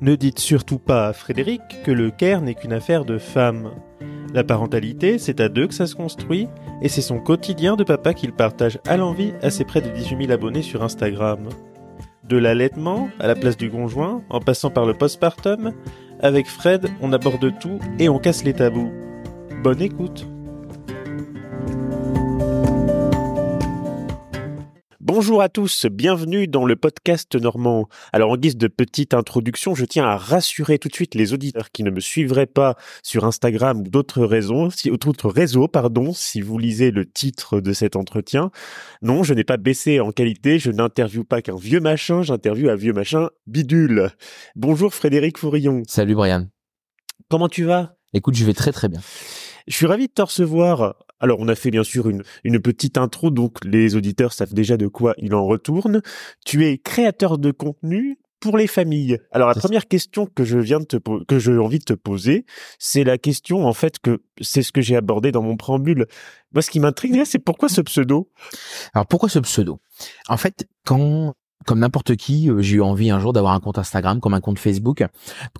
Ne dites surtout pas à Frédéric que le care n'est qu'une affaire de femme. La parentalité, c'est à deux que ça se construit, et c'est son quotidien de papa qu'il partage à l'envie à ses près de 18 000 abonnés sur Instagram. De l'allaitement à la place du conjoint, en passant par le postpartum, avec Fred, on aborde tout et on casse les tabous. Bonne écoute Bonjour à tous, bienvenue dans le podcast normand. Alors en guise de petite introduction, je tiens à rassurer tout de suite les auditeurs qui ne me suivraient pas sur Instagram ou d'autres réseaux, si, d'autres réseaux, pardon, si vous lisez le titre de cet entretien. Non, je n'ai pas baissé en qualité, je n'interviewe pas qu'un vieux machin, j'interviewe un vieux machin bidule. Bonjour Frédéric Fourillon. Salut Brian. Comment tu vas? Écoute, je vais très très bien. Je suis ravi de te recevoir. Alors, on a fait bien sûr une, une petite intro, donc les auditeurs savent déjà de quoi il en retourne. Tu es créateur de contenu pour les familles. Alors, la première question que je viens de te que j'ai envie de te poser, c'est la question en fait que c'est ce que j'ai abordé dans mon préambule. Moi, ce qui m'intrigue c'est pourquoi ce pseudo? Alors, pourquoi ce pseudo? En fait, quand comme n'importe qui, euh, j'ai eu envie un jour d'avoir un compte Instagram comme un compte Facebook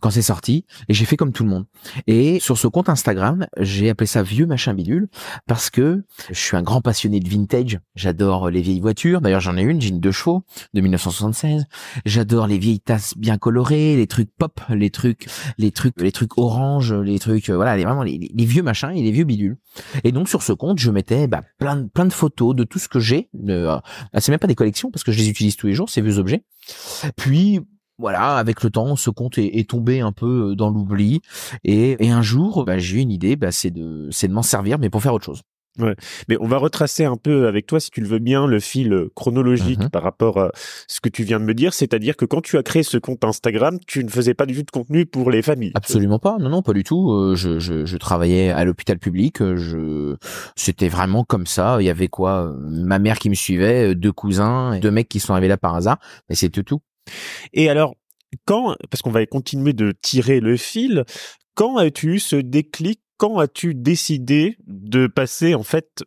quand c'est sorti et j'ai fait comme tout le monde. Et sur ce compte Instagram, j'ai appelé ça vieux machin bidule parce que je suis un grand passionné de vintage. J'adore les vieilles voitures. D'ailleurs, j'en ai une, j'ai une deux chevaux de 1976. J'adore les vieilles tasses bien colorées, les trucs pop, les trucs, les trucs, les trucs orange, les trucs, euh, voilà, les, vraiment les, vieux machins et les vieux bidules. Et donc sur ce compte, je mettais bah, plein, plein de photos de tout ce que j'ai. Euh, c'est même pas des collections parce que je les utilise tous les jours ces vieux objets. Puis voilà, avec le temps, ce compte est, tombé un peu euh, dans l'oubli. Et, un jour, bah, j'ai eu une idée, bah, c'est de, c'est de m'en servir, mais pour faire autre chose. Ouais. Mais on va retracer un peu avec toi, si tu le veux bien, le fil chronologique mhm. par rapport à ce que tu viens de me dire. C'est-à-dire que quand tu as créé ce compte Instagram, tu ne faisais pas du tout de contenu pour les familles. Absolument pas. Non, non, pas du tout. Euh, je, je, je travaillais à l'hôpital public. Euh, je, c'était vraiment comme ça. Il y avait quoi Ma mère qui me suivait, deux cousins, deux mecs qui sont arrivés là par hasard. Mais c'était tout. Et alors, quand, parce qu'on va continuer de tirer le fil, quand as-tu eu ce déclic quand as-tu décidé de passer en fait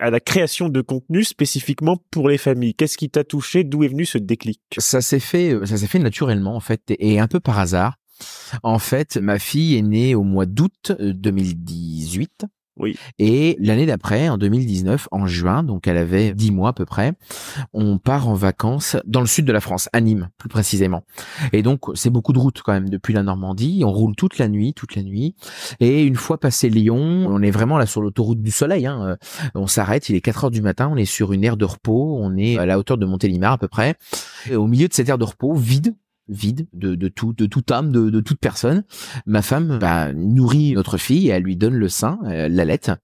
à la création de contenu spécifiquement pour les familles? Qu'est-ce qui t'a touché? D'où est venu ce déclic? Ça s'est fait, euh, ça s'est fait naturellement en fait et un peu par hasard. En fait, ma fille est née au mois d'août 2018 euh, oui. Et l'année d'après, en 2019, en juin, donc elle avait dix mois à peu près, on part en vacances dans le sud de la France, à Nîmes plus précisément. Et donc c'est beaucoup de routes quand même depuis la Normandie. On roule toute la nuit, toute la nuit. Et une fois passé Lyon, on est vraiment là sur l'autoroute du Soleil. Hein. On s'arrête, il est 4 heures du matin, on est sur une aire de repos, on est à la hauteur de Montélimar à peu près. Et au milieu de cette aire de repos, vide, vide de, de tout de toute âme de, de toute personne. Ma femme bah, nourrit notre fille et elle lui donne le sein euh, la lettre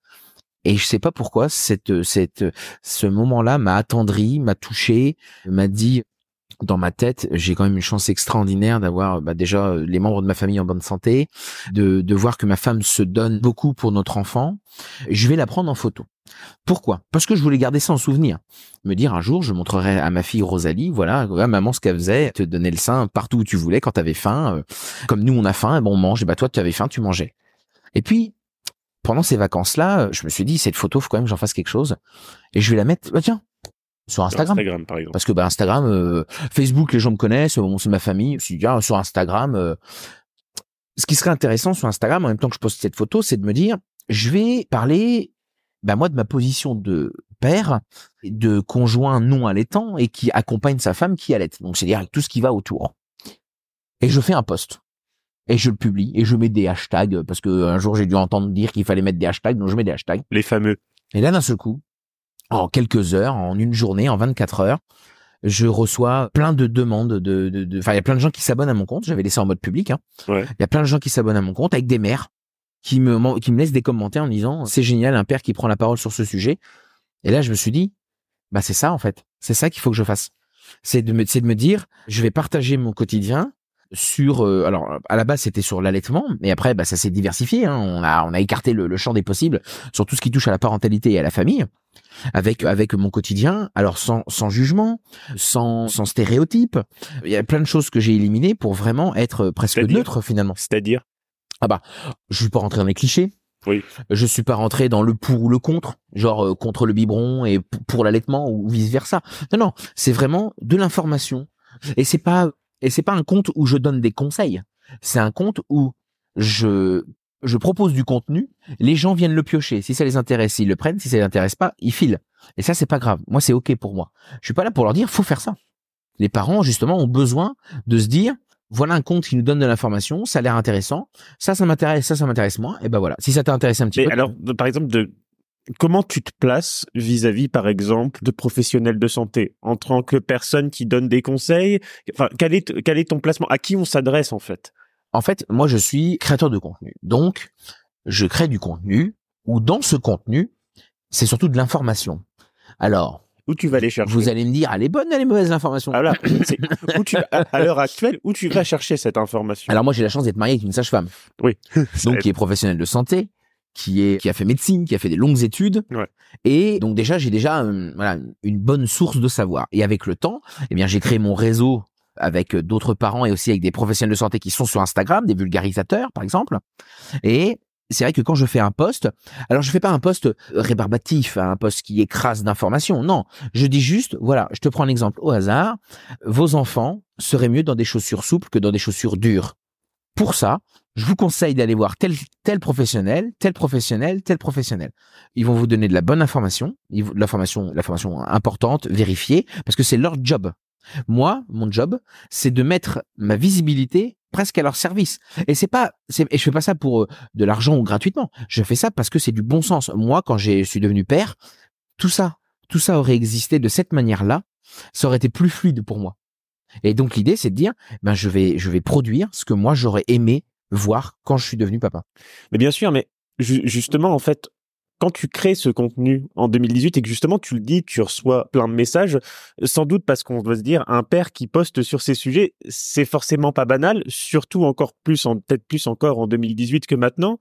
et je sais pas pourquoi cette cette ce moment-là m'a attendri m'a touché m'a dit dans ma tête, j'ai quand même une chance extraordinaire d'avoir bah, déjà les membres de ma famille en bonne santé, de, de voir que ma femme se donne beaucoup pour notre enfant. Je vais la prendre en photo. Pourquoi? Parce que je voulais garder ça en souvenir. Me dire un jour, je montrerai à ma fille Rosalie, voilà, maman ce qu'elle faisait, te donner le sein partout où tu voulais quand tu avais faim. Euh, comme nous on a faim, bon on mange, et bah toi tu avais faim, tu mangeais. Et puis pendant ces vacances-là, je me suis dit cette photo, faut quand même que j'en fasse quelque chose. Et je vais la mettre. Bah tiens, sur Instagram. Instagram par exemple. Parce que bah, Instagram, euh, Facebook, les gens me connaissent, bon, c'est ma famille. Ah, sur Instagram, euh, ce qui serait intéressant sur Instagram, en même temps que je poste cette photo, c'est de me dire, je vais parler, bah, moi, de ma position de père, de conjoint non allaitant et qui accompagne sa femme qui allait. Donc, c'est-à-dire avec tout ce qui va autour. Et je fais un post. Et je le publie et je mets des hashtags parce que un jour j'ai dû entendre dire qu'il fallait mettre des hashtags, donc je mets des hashtags. Les fameux. Et là, d'un seul coup, en quelques heures, en une journée, en 24 heures, je reçois plein de demandes de, enfin, il y a plein de gens qui s'abonnent à mon compte. J'avais laissé en mode public. Hein. Il y a plein de gens qui s'abonnent à mon compte avec des mères qui me, qui me laissent des commentaires en disant c'est génial, un père qui prend la parole sur ce sujet. Et là, je me suis dit, bah, c'est ça, en fait. C'est ça qu'il faut que je fasse. C'est de me, c'est de me dire, je vais partager mon quotidien sur euh, alors à la base c'était sur l'allaitement mais après bah ça s'est diversifié hein. on a on a écarté le, le champ des possibles sur tout ce qui touche à la parentalité et à la famille avec avec mon quotidien, alors sans sans jugement, sans sans stéréotype. Il y a plein de choses que j'ai éliminées pour vraiment être presque neutre finalement. C'est-à-dire? Ah bah, je suis pas rentré dans les clichés. Oui. Je suis pas rentré dans le pour ou le contre, genre euh, contre le biberon et pour l'allaitement ou vice versa. Non non, c'est vraiment de l'information. Et c'est pas Et c'est pas un compte où je donne des conseils. C'est un compte où je je propose du contenu, les gens viennent le piocher. Si ça les intéresse, ils le prennent. Si ça les intéresse pas, ils filent. Et ça, c'est pas grave. Moi, c'est ok pour moi. Je suis pas là pour leur dire, faut faire ça. Les parents, justement, ont besoin de se dire, voilà un compte qui nous donne de l'information, ça a l'air intéressant. Ça, ça m'intéresse, ça, ça m'intéresse moins. Et ben voilà. Si ça t'intéresse un petit Mais peu. alors, par exemple, de comment tu te places vis-à-vis, par exemple, de professionnels de santé? En tant que personne qui donne des conseils Enfin, quel est quel est ton placement? À qui on s'adresse en fait? En fait, moi, je suis créateur de contenu. Donc, je crée du contenu où dans ce contenu, c'est surtout de l'information. Alors, Où tu vas les chercher? vous allez me dire, elle est bonne, elle est mauvaise l'information. Ah, où tu, à, l'heure actuelle, où tu vas chercher cette information? Alors moi, j'ai la chance d'être marié avec une sage-femme. Oui. donc qui est professionnel de santé, qui est qui a fait médecine, qui a fait des longues études. Ouais. Et donc déjà j'ai déjà euh, voilà une bonne source de savoir. Et avec le temps, eh bien j'ai créé mon réseau avec euh, d'autres parents et aussi avec des professionnels de santé qui sont sur Instagram, des vulgarisateurs par exemple. Et c'est vrai que quand je fais un post, alors je fais pas un post rébarbatif, hein, un post qui écrase d'informations. Non, je dis juste, voilà, je te prends un exemple au hasard. Vos enfants seraient mieux dans des chaussures souples que dans des chaussures dures. Pour ça, je vous conseille d'aller voir tel tel professionnel, tel professionnel, tel professionnel. Ils vont vous donner de la bonne information, l'information, l'information importante, vérifiée, parce que c'est leur job. Moi, mon job, c'est de mettre ma visibilité presque à leur service. Et c'est pas, et je fais pas ça pour euh, de l'argent ou gratuitement. Je fais ça parce que c'est du bon sens. Moi, quand je suis devenu père, tout ça, tout ça aurait existé de cette manière-là, ça aurait été plus fluide pour moi. Et donc l'idée, c'est de dire, ben je vais, je vais produire ce que moi j'aurais aimé voir quand je suis devenu papa. Mais bien sûr, mais ju- justement, en fait, quand tu crées ce contenu en 2018 et que justement tu le dis, tu reçois plein de messages, sans doute parce qu'on doit se dire un père qui poste sur ces sujets, c'est forcément pas banal, surtout encore plus, en peut-être plus encore en 2018 que maintenant.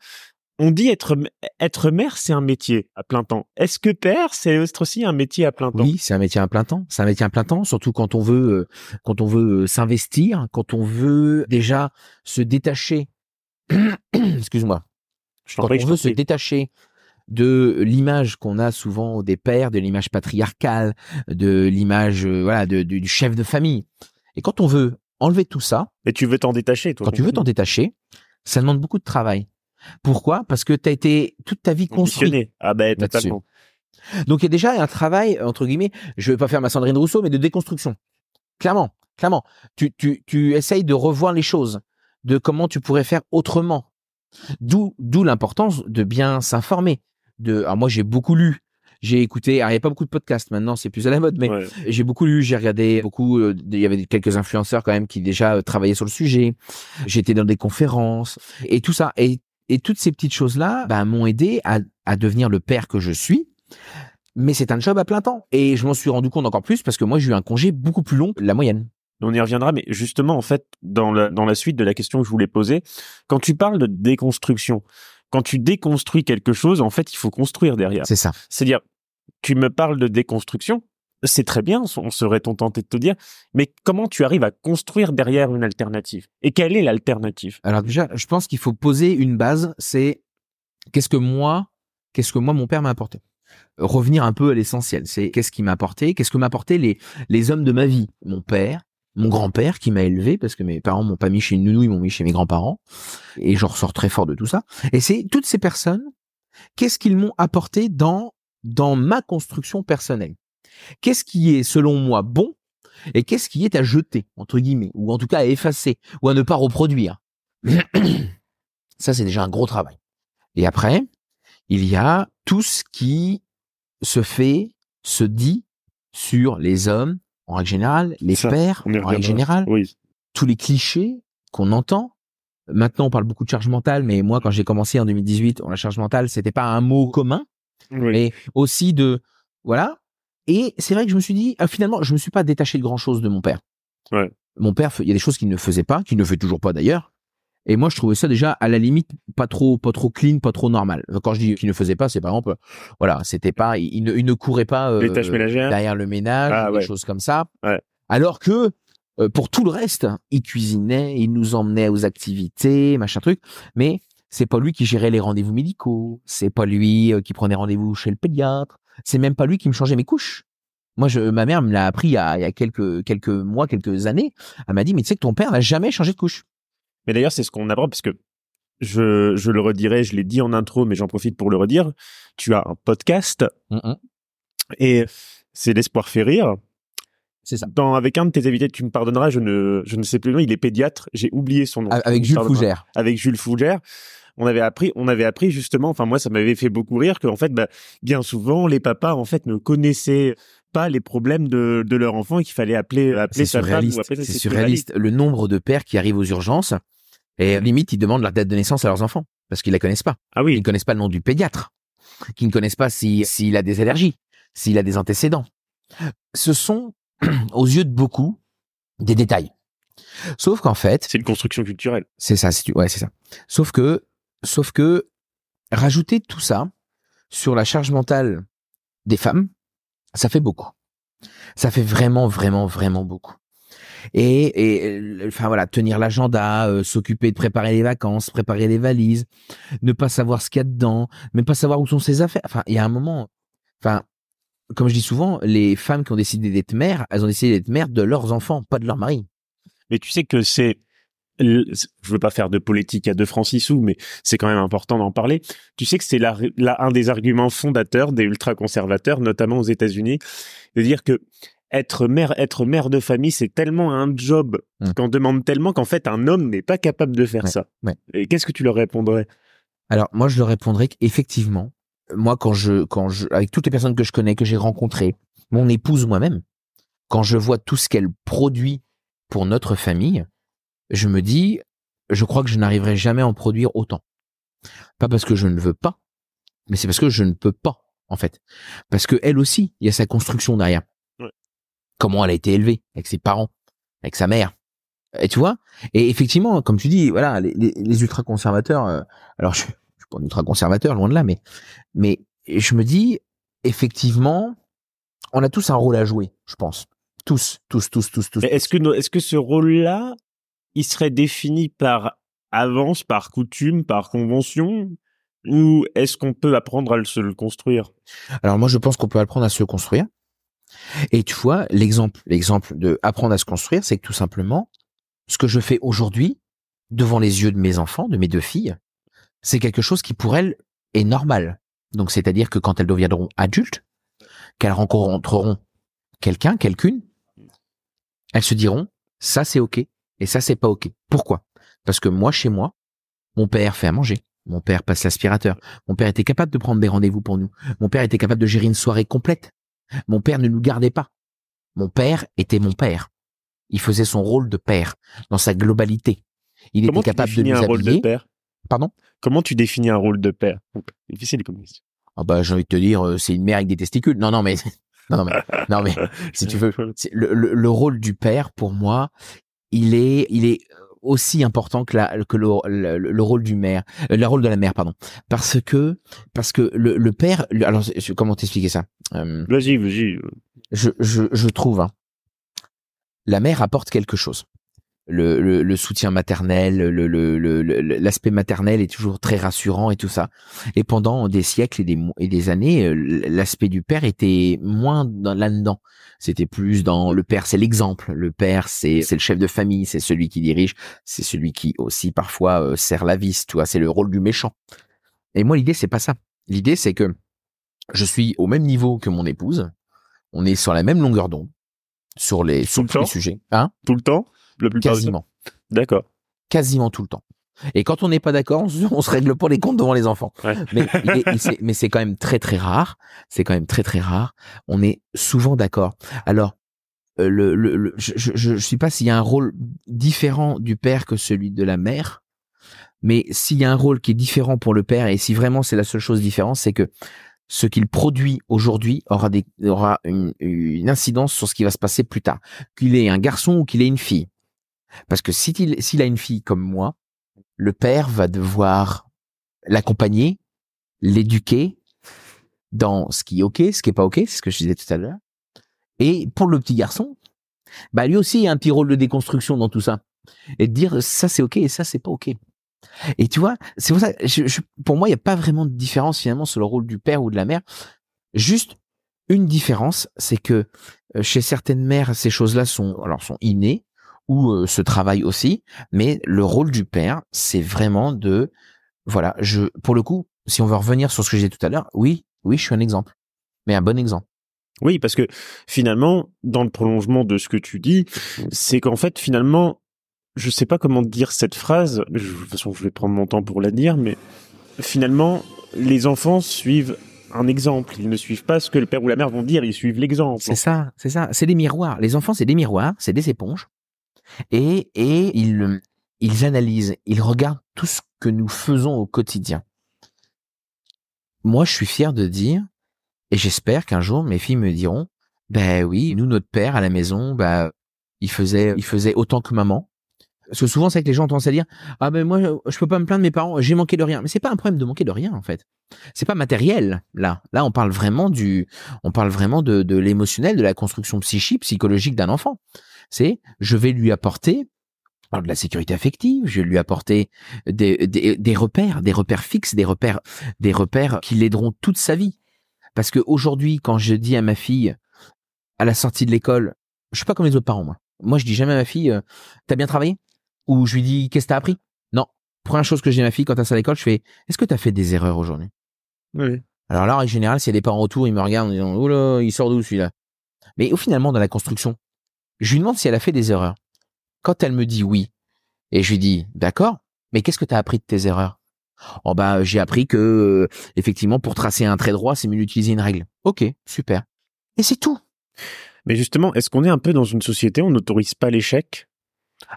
On dit être être mère, c'est un métier à plein temps. Est-ce que père, c'est aussi un métier à plein temps? Oui, c'est un métier à plein temps. C'est un métier à plein temps, surtout quand on veut, euh, quand on veut euh, s'investir, quand on veut déjà se détacher. Excuse-moi. Je t'en Quand prie, on veut se détacher de l'image qu'on a souvent des pères, de l'image patriarcale, de l'image euh, voilà de- du du chef de famille. Et quand on veut enlever tout ça, Mais tu veux t'en détacher, toi. quand tu veux t'en détacher, ça demande beaucoup de travail. Pourquoi? Parce que tu as été toute ta vie construit. conditionné. Ah ben totalement. Donc il y a déjà un travail entre guillemets, je vais pas faire ma Sandrine Rousseau, mais de déconstruction. Clairement, clairement, tu tu tu essayes de revoir les choses, de comment tu pourrais faire autrement. D'où d'où l'importance de bien s'informer. De alors moi j'ai beaucoup lu, j'ai écouté, alors il y a pas beaucoup de podcasts maintenant, c'est plus à la mode, mais Ouais. j'ai beaucoup lu, j'ai regardé beaucoup, euh, il y avait quelques influenceurs quand même qui déjà euh, travaillaient sur le sujet. J'étais dans des conférences et tout ça et et toutes ces petites choses là bah, m'ont aidé à à devenir le père que je suis. Mais c'est un job à plein temps et je m'en suis rendu compte encore plus parce que moi j'ai eu un congé beaucoup plus long que la moyenne. On y reviendra, mais justement, en fait, dans la, dans la suite de la question que je voulais poser, quand tu parles de déconstruction, quand tu déconstruis quelque chose, en fait, il faut construire derrière. C'est ça. C'est-à-dire, tu me parles de déconstruction, c'est très bien, on serait tenté de te dire, mais comment tu arrives à construire derrière une alternative? Et quelle est l'alternative? Alors déjà, je pense qu'il faut poser une base, c'est qu'est-ce que moi, qu'est-ce que moi mon père m'a apporté? Revenir un peu à l'essentiel, c'est qu'est-ce qui m'a apporté, qu'est-ce que m'a apporté les les hommes de ma vie, mon père, mon grand-père qui m'a élevé parce que mes parents m'ont pas mis chez une nounou, ils m'ont mis chez mes grands-parents et j'en ressors très fort de tout ça. Et c'est toutes ces personnes, qu'est-ce qu'ils m'ont apporté dans dans ma construction personnelle? Qu'est-ce qui est selon moi bon et qu'est-ce qui est à jeter entre guillemets ou en tout cas à effacer ou à ne pas reproduire? Ça, c'est déjà un gros travail. Et après, il y a tout ce qui se fait, se dit sur les hommes, en règle générale, les Ça, pères, en règle générale, Oui. tous les clichés qu'on entend. Maintenant, on parle beaucoup de charge mentale, mais moi, quand j'ai commencé en 2018, la charge mentale, c'était pas un mot commun, oui. mais aussi de, voilà. Et c'est vrai que je me suis dit, ah, finalement, je me suis pas détaché de grand chose de mon père. Ouais. Mon père, il y a des choses qu'il ne faisait pas, qu'il ne fait toujours pas d'ailleurs. Et moi, je trouvais ça déjà à la limite pas trop, pas trop clean, pas trop normal. Quand je dis qu'il ne faisait pas, c'est par exemple, voilà, c'était pas, il, ne, il ne courait pas euh, Les tâches ménagères. derrière le ménage, Ah, des ouais. choses comme ça. Ouais. Alors que euh, pour tout le reste, il cuisinait, il nous emmenait aux activités, machin truc. Mais c'est pas lui qui gérait les rendez-vous médicaux, c'est pas lui euh, qui prenait rendez-vous chez le pédiatre, c'est même pas lui qui me changeait mes couches. Moi, je, ma mère me l'a appris il y, a, il y a quelques quelques mois, quelques années. Elle m'a dit, mais tu sais que ton père n'a jamais changé de couche. Mais d'ailleurs, c'est ce qu'on apprend parce que je, je le redirai, je l'ai dit en intro, mais j'en profite pour le redire. Tu as un podcast et c'est l'espoir fait rire. C'est ça. Dans, avec un de tes invités, tu me pardonneras, je ne, je ne sais plus le nom, il est pédiatre, j'ai oublié son nom. Avec Jules Fougère. Avec Jules Fougère. On avait appris, on avait appris justement, enfin moi ça m'avait fait beaucoup rire qu'en fait, bah, bien souvent les papas en fait ne connaissaient pas les problèmes de, de leur enfant et qu'il fallait appeler, appeler sa femme C'est surréaliste. Le nombre de pères qui arrivent aux urgences et limite ils demandent leur date de naissance à leurs enfants parce qu'ils la connaissent pas. Ah oui. Ils ne connaissent pas le nom du pédiatre. Qu'ils ne connaissent pas s'il si, a des allergies, s'il a des antécédents. Ce sont aux yeux de beaucoup des détails. Sauf qu'en fait, c'est une construction culturelle. C'est ça, c'est ouais, c'est ça. Sauf que, sauf que rajouter tout ça sur la charge mentale des femmes, ça fait beaucoup. Ça fait vraiment, vraiment, vraiment beaucoup. Et, et enfin voilà, tenir l'agenda, euh, s'occuper de préparer les vacances, préparer les valises, ne pas savoir ce qu'il y a dedans, même pas savoir où sont ses affaires. Enfin, il y a un moment, enfin, comme je dis souvent, les femmes qui ont décidé d'être mères, elles ont décidé d'être mères de leurs enfants, pas de leur mari. Mais tu sais que c'est, je veux pas faire de politique à deux francs six sous, mais c'est quand même important d'en parler. Tu sais que c'est là un des arguments fondateurs des ultra-conservateurs, notamment aux États-Unis, de dire que être mère, être mère de famille, c'est tellement un job mmh. qu'on demande tellement qu'en fait un homme n'est pas capable de faire ça. Et qu'est-ce que tu leur répondrais? Alors moi, je leur répondrais qu'effectivement, moi, quand je, quand je, avec toutes les personnes que je connais, que j'ai rencontrées, mon épouse moi-même, quand je vois tout ce qu'elle produit pour notre famille, je me dis, je crois que je n'arriverai jamais à en produire autant. Pas parce que je ne veux pas, mais c'est parce que je ne peux pas, en fait. Parce que elle aussi, il y a sa construction derrière. Comment elle a été élevée, avec ses parents, avec sa mère. Et tu vois Et effectivement, comme tu dis, voilà, les, les, ultra-conservateurs, euh, alors je, pas ultra conservateur, loin de là, mais, mais je me dis, effectivement, on a tous un rôle à jouer, je pense. Tous, tous, tous, tous, tous. Est-ce que, est-ce que ce rôle-là, il serait défini par avance, par coutume, par convention, ou est-ce qu'on peut apprendre à se le construire? Alors moi, je pense qu'on peut apprendre à se le construire. Et tu vois, l'exemple, l'exemple de apprendre à se construire, c'est que tout simplement, ce que je fais aujourd'hui, devant les yeux de mes enfants, de mes deux filles, c'est quelque chose qui pour elles est normal. Donc c'est-à-dire que quand elles deviendront adultes, qu'elles rencontreront quelqu'un, quelqu'une, elles se diront ça c'est ok et ça c'est pas ok. Pourquoi? Parce que moi chez moi, mon père fait à manger. Mon père passe l'aspirateur. Mon père était capable de prendre des rendez-vous pour nous. Mon père était capable de gérer une soirée complète. Mon père ne nous gardait pas. Mon père était mon père. Il faisait son rôle de père dans sa globalité. Il était capable de nous un Rôle de père? Pardon? Comment tu définis un rôle de père? Difficile comme question. Ah bah j'ai envie de te dire, euh, c'est une mère avec des testicules. Non non mais non mais non mais si tu veux, le, le, le, rôle du père pour moi, il est il est aussi important que la que le, le, rôle du mère, euh, le rôle de la mère pardon, parce que parce que le, le père, alors comment t'expliquer ça? Euh, Vas-y vas-y. Je je je trouve hein, la mère apporte quelque chose le, le, soutien maternel, l'aspect le, maternel est toujours très rassurant et tout ça. Et pendant des siècles et des, et des années, euh, l'aspect du père était moins là-dedans. C'était plus dans le père, c'est l'exemple. Le père, c'est le chef de famille, c'est celui qui dirige, c'est celui qui aussi parfois euh, serre la vis. Tu vois, c'est le rôle du méchant. Et moi, l'idée c'est pas ça. L'idée c'est que je suis au même niveau que mon épouse. On est sur la même longueur d'onde sur les, sur tous les sujets. Hein? Tout le temps? Quasiment. D'accord. Quasiment tout le temps. Et quand on n'est pas d'accord, on, se règle pas les comptes devant les enfants. Mais, c'est quand même très très rare. C'est quand même très très rare. On est souvent d'accord. Alors, euh, le, le, je, je, sais pas s'il y a un rôle différent du père que celui de la mère, mais s'il y a un rôle qui est différent pour le père et si vraiment c'est la seule chose différente, c'est que ce qu'il produit aujourd'hui aura, des, aura une, une, incidence sur ce qui va se passer plus tard, qu'il ait un garçon ou qu'il ait une fille. Parce que s'il a une fille comme moi, le père va devoir l'accompagner, l'éduquer dans ce qui est ok, ce qui est pas ok, c'est ce que je disais tout à l'heure. Et pour le petit garçon, bah lui aussi il y a un petit rôle de déconstruction dans tout ça et de dire ça c'est ok et ça c'est pas ok. Et tu vois, c'est pour ça, pour moi il n'y a pas vraiment de différence finalement sur le rôle du père ou de la mère. Juste une différence, c'est que euh, chez certaines mères, ces choses-là sont alors sont innées ou euh, se travaillent aussi, mais le rôle du père, c'est vraiment de voilà, je pour le coup, si on veut revenir sur ce que j'ai dit tout à l'heure, oui, oui, je suis un exemple, mais un bon exemple. Oui, parce que finalement, dans le prolongement de ce que tu dis, c'est qu'en fait, finalement, je sais pas comment dire cette phrase. de toute façon, je vais prendre mon temps pour la dire, mais finalement, les enfants suivent un exemple. Ils ne suivent pas ce que le père ou la mère vont dire, ils suivent l'exemple. C'est ça, c'est ça. C'est des miroirs. Les enfants, c'est des miroirs, c'est des éponges. Et, et ils, analysent, ils regardent tout ce que nous faisons au quotidien. Moi, je suis fier de dire, et j'espère qu'un jour mes filles me diront, ben oui, nous, notre père à la maison, bah, il faisait, il faisait autant que maman. Parce que souvent, c'est que les gens ont tendance à dire, ah ben moi, je peux pas me plaindre de mes parents, j'ai manqué de rien. Mais c'est pas un problème de manquer de rien, en fait. C'est pas matériel, là. Là, on parle vraiment du, on parle vraiment de, de l'émotionnel, de la construction psychique, psychologique d'un enfant. C'est, je vais lui apporter alors de la sécurité affective, je vais lui apporter des, des, des repères, des repères fixes, des repères, des repères qui l'aideront toute sa vie. Parce que aujourd'hui, quand je dis à ma fille, à la sortie de l'école, je suis pas comme les autres parents, moi. Moi, je dis jamais à ma fille, euh, t'as bien travaillé? Ou je lui dis, qu'est-ce que t'as appris? Non. Première chose que dis à ma fille quand elle sort à l'école, je fais, est-ce que t'as fait des erreurs aujourd'hui? Oui. Alors là, en général, s'il y a des parents autour, ils me regardent en disant, oh là, il sort d'où celui-là? Mais au finalement, dans la construction, je lui demande si elle a fait des erreurs. Quand elle me dit oui, et je lui dis, d'accord, mais qu'est-ce que t'as appris de tes erreurs? Oh bah j'ai appris que euh, effectivement pour tracer un trait droit, c'est mieux d'utiliser une règle. Ok, super. Et c'est tout. Mais justement, est-ce qu'on est un peu dans une société où on n'autorise pas l'échec?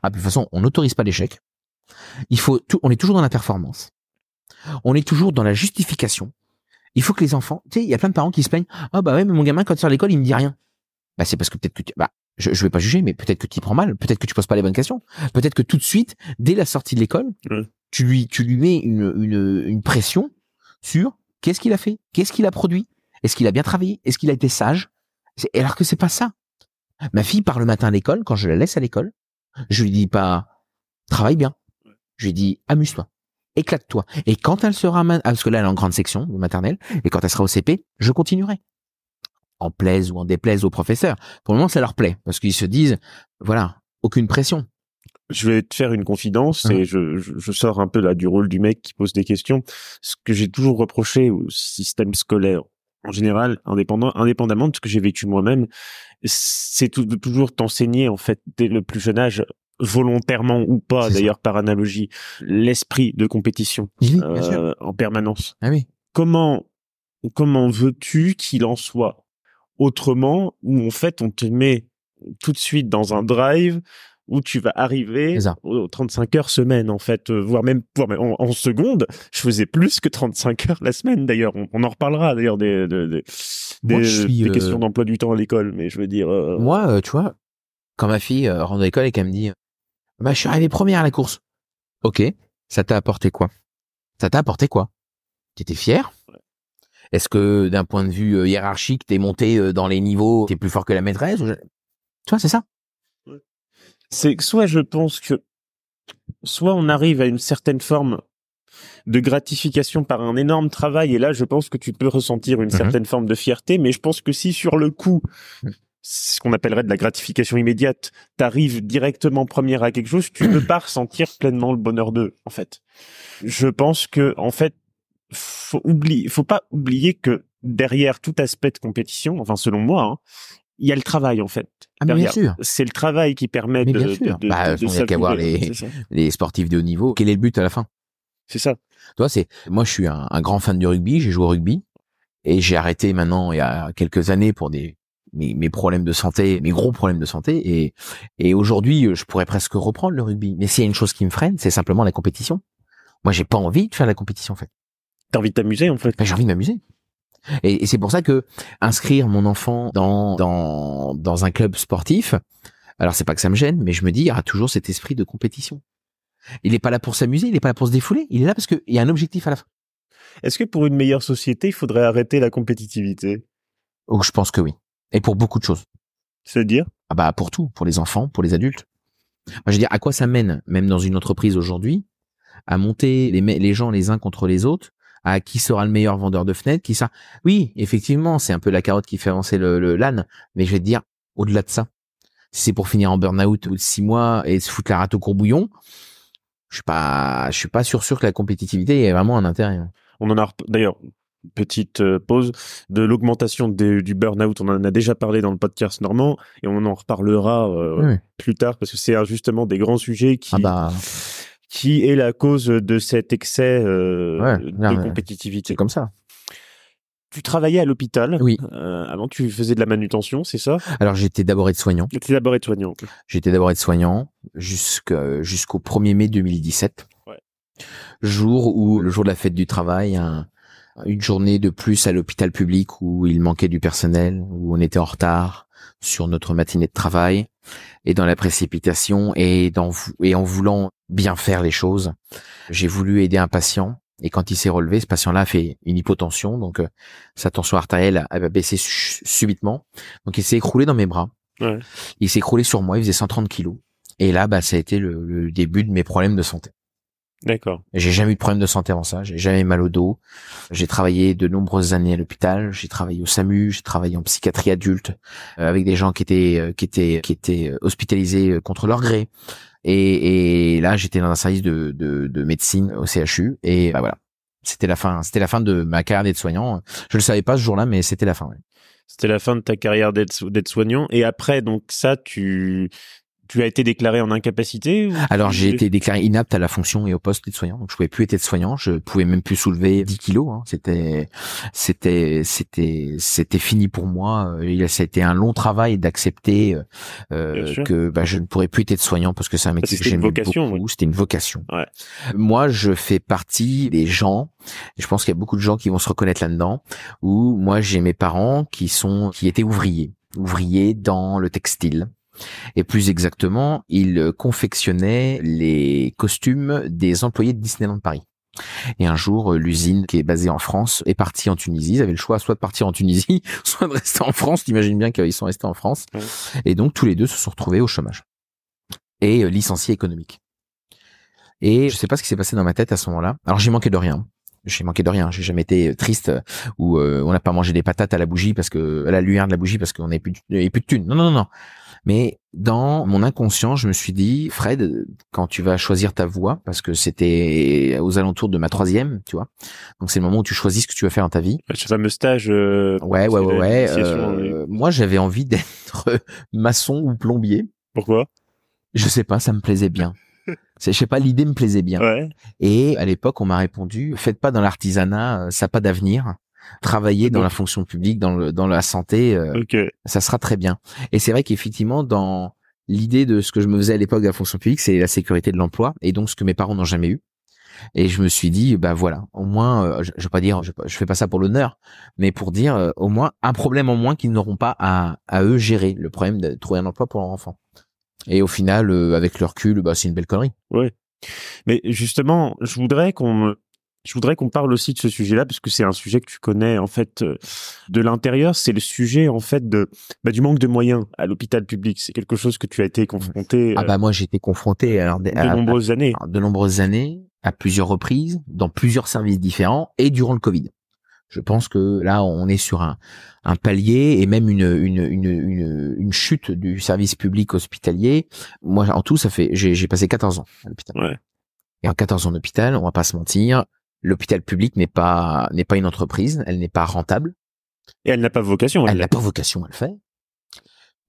Ah, de toute façon, on n'autorise pas l'échec. Il faut tout, on est toujours dans la performance. On est toujours dans la justification. Il faut que les enfants, tu sais, il y a plein de parents qui se plaignent. Ah bah ouais, mais mon gamin quand il sort à l'école, il me dit rien. Bah c'est parce que peut-être que tu, bah je, je vais pas juger, mais peut-être que tu y prends mal, peut-être que tu poses pas les bonnes questions, peut-être que tout de suite, dès la sortie de l'école, tu lui, tu lui mets une, une, une pression sur qu'est-ce qu'il a fait, qu'est-ce qu'il a produit, est-ce qu'il a bien travaillé, est-ce qu'il a été sage, alors que c'est pas ça. Ma fille part le matin à l'école, quand je la laisse à l'école, je lui dis pas travaille bien, je lui dis amuse-toi, éclate-toi. Et quand elle sera, parce que là elle est en grande section de maternelle, et quand elle sera au CP, je continuerai en plaise ou en déplaise aux professeurs. Pour le moment, ça leur plaît parce qu'ils se disent, voilà, aucune pression. Je vais te faire une confidence et je, je, je sors un peu là du rôle du mec qui pose des questions. Ce que j'ai toujours reproché au système scolaire en général, indépendant, indépendamment de ce que j'ai vécu moi-même, c'est de toujours t'enseigner en fait dès le plus jeune âge volontairement ou pas d'ailleurs par analogie l'esprit de compétition Oui, euh, en permanence Ah oui. comment comment veux-tu qu'il en soit autrement où en fait on te met tout de suite dans un drive où tu vas arriver aux 35 heures semaine en fait euh, voire même voire même en, en seconde je faisais plus que 35 heures la semaine d'ailleurs on, on en reparlera d'ailleurs des des, des, Moi, des- je suis, des euh, questions d'emploi du temps à l'école mais je veux dire euh, Moi, tu vois, quand ma fille rentre à l'école et qu'elle me dit, bah, je suis arrivé première à la course. Ok. Ça t'a apporté quoi? Ça t'a apporté quoi? T'étais fier? Est-ce que d'un point de vue euh, hiérarchique, t'es monté euh, dans les niveaux, t'es plus fort que la maîtresse? ou je- Tu vois, c'est ça. c'est que soit je pense que soit on arrive à une certaine forme de gratification par un énorme travail et là je pense que tu peux ressentir une Mhm. certaine forme de fierté mais je pense que si sur le coup Mhm. ce qu'on appellerait de la gratification immédiate t'arrives directement première à quelque chose tu peux pas ressentir pleinement le bonheur d'eux en fait je pense que en fait faut oublier faut pas oublier que derrière tout aspect de compétition enfin selon moi hein, il y a le travail en fait Ah, mais bien sûr. c'est le travail qui permet Mais de, bien de, sûr. de, Bah, de il a qu'à voir les- sportifs de haut niveau. Quel est le but à la fin? C'est ça. Toi, c'est moi, je suis un, un grand fan du rugby. J'ai joué au rugby et j'ai arrêté maintenant il y a quelques années pour des mes, mes problèmes de santé, mes gros problèmes de santé. Et et aujourd'hui, je pourrais presque reprendre le rugby. Mais s'il y a une chose qui me freine, c'est simplement la compétition. Moi, j'ai pas envie de faire la compétition en fait. T'as envie de t'amuser en fait. Ben, j'ai envie de m'amuser. Et, et c'est pour ça que inscrire mon enfant dans dans dans un club sportif, alors c'est pas que ça me gêne, mais je me dis il y aura toujours cet esprit de compétition. Il est pas là pour s'amuser, il est pas là pour se défouler, il est là parce qu'il y a un objectif à la fin. Est-ce que pour une meilleure société, il faudrait arrêter la compétitivité? Donc je pense que oui. Et pour beaucoup de choses. C'est-à-dire? Ah bah pour tout, pour les enfants, pour les adultes. Moi, je veux dire, à quoi ça mène, même dans une entreprise aujourd'hui, à monter les, les gens les uns contre les autres, à qui sera le meilleur vendeur de fenêtres, qui ça. Oui, effectivement, c'est un peu la carotte qui fait avancer le, l'âne, mais je vais te dire, au-delà de ça, si c'est pour finir en burn-out ou six mois et se foutre la rate au courbouillon, je suis pas, je suis pas sûr sûr que la compétitivité est vraiment un intérêt. Hein. On en a d'ailleurs petite euh, pause de l'augmentation du burn-out. On en a déjà parlé dans le podcast normand et on en reparlera euh, plus tard parce que c'est justement des grands sujets qui ah bah qui est la cause de cet excès euh, de compétitivité. C'est comme ça. Tu travaillais à l'hôpital. Oui. Euh, avant, tu faisais de la manutention, c'est ça? Alors, j'étais d'abord aide-soignant. J'étais d'abord aide-soignant. J'étais d'abord aide-soignant jusqu'au 1er mai 2017. Ouais. Jour où, le jour de la fête du travail, un, une journée de plus à l'hôpital public où il manquait du personnel, où on était en retard sur notre matinée de travail et dans la précipitation et, dans, et en voulant bien faire les choses. J'ai voulu aider un patient et quand il s'est relevé, ce patient-là a fait une hypotension, donc euh, sa tension artérielle a, baissé subitement. Donc il s'est écroulé dans mes bras. Ouais. Il s'est écroulé sur moi, il faisait 130 kilos. Et là, bah, ça a été le, le début de mes problèmes de santé. D'accord. J'ai jamais eu de problème de santé avant ça. J'ai jamais mal au dos. J'ai travaillé de nombreuses années à l'hôpital. J'ai travaillé au SAMU. J'ai travaillé en psychiatrie adulte euh, avec des gens qui étaient euh, qui étaient qui étaient hospitalisés contre leur gré. Et, et là, j'étais dans un service de, de, de, médecine au CHU. Et bah voilà, c'était la fin. C'était la fin de ma carrière d'aide-soignant. Je le savais pas ce jour-là, mais c'était la fin. C'était la fin de ta carrière d'aide-soignant. Et après, donc ça, tu tu as été déclaré en incapacité Alors j'ai été déclaré inapte à la fonction et au poste de soignant, donc je pouvais plus être soignant, je pouvais même plus soulever 10 kilos. Hein. C'était, c'était, c'était, c'était fini pour moi. Ça a été un long travail d'accepter euh, que bah, je ne pourrais plus être soignant parce que c'est un métier que j'aimais beaucoup. C'était une vocation. Ouais. Moi, je fais partie des gens. Et je pense qu'il y a beaucoup de gens qui vont se reconnaître là-dedans. Où moi, j'ai mes parents qui sont, qui étaient ouvriers, ouvriers dans le textile et plus exactement, il confectionnait les costumes des employés de Disneyland Paris. Et un jour, l'usine qui est basée en France est partie en Tunisie. Ils avaient le choix soit de partir en Tunisie, soit de rester en France. T'imagines bien qu'ils sont restés en France. Et donc, tous les deux se sont retrouvés au chômage. Et euh, licenciés économiques. Et je sais pas ce qui s'est passé dans ma tête à ce moment-là. Alors, j'ai manqué de rien. J'ai manqué de rien. J'ai jamais été triste ou euh, on n'a pas mangé des patates à la bougie parce que à la lumière de la bougie parce qu'on n'avait plus, de, plus de thunes. Non, non, non, non. Mais dans mon inconscient, je me suis dit, Fred, quand tu vas choisir ta voie, parce que c'était aux alentours de ma troisième, tu vois, donc c'est le moment où tu choisis ce que tu vas faire dans ta vie. Ce fameux stage. Euh, ouais, ouais, ouais, ouais. Euh, moi, j'avais envie d'être maçon ou plombier. Pourquoi? Je sais pas, ça me plaisait bien. je sais pas, l'idée me plaisait bien. Ouais. Et à l'époque, on m'a répondu, faites pas dans l'artisanat, euh, ça n'a pas d'avenir travailler dans la fonction publique, dans le dans la santé, euh, ça sera très bien. Et c'est vrai qu'effectivement, dans l'idée de ce que je me faisais à l'époque de la fonction publique, c'est la sécurité de l'emploi, et donc ce que mes parents n'ont jamais eu. Et je me suis dit, bah voilà, au moins, euh, je, je vais pas dire, je, je, fais pas ça pour l'honneur, mais pour dire euh, au moins un problème en moins qu'ils n'auront pas à, à eux gérer, le problème de trouver un emploi pour leur enfant. Et au final, avec le recul, bah c'est une belle connerie. Oui. Mais justement, je voudrais qu'on je voudrais qu'on parle aussi de ce sujet-là parce que c'est un sujet que tu connais en fait euh, de l'intérieur. C'est le sujet en fait de bah, du manque de moyens à l'hôpital public. C'est quelque chose que tu as été confronté. Ah bah moi j'ai été confronté alors de, nombreuses années. De nombreuses années, à plusieurs reprises, dans plusieurs services différents et durant le Covid. Je pense que là on est sur un, un palier et même une, une, une, une, une chute du service public hospitalier. Moi en tout ça fait j'ai passé 14 ans à l'hôpital. Ouais. Et en 14 ans d'hôpital, on va pas se mentir, l'hôpital public n'est pas n'est pas une entreprise, elle n'est pas rentable. Et elle n'a pas vocation. Elle n'a pas vocation à le faire.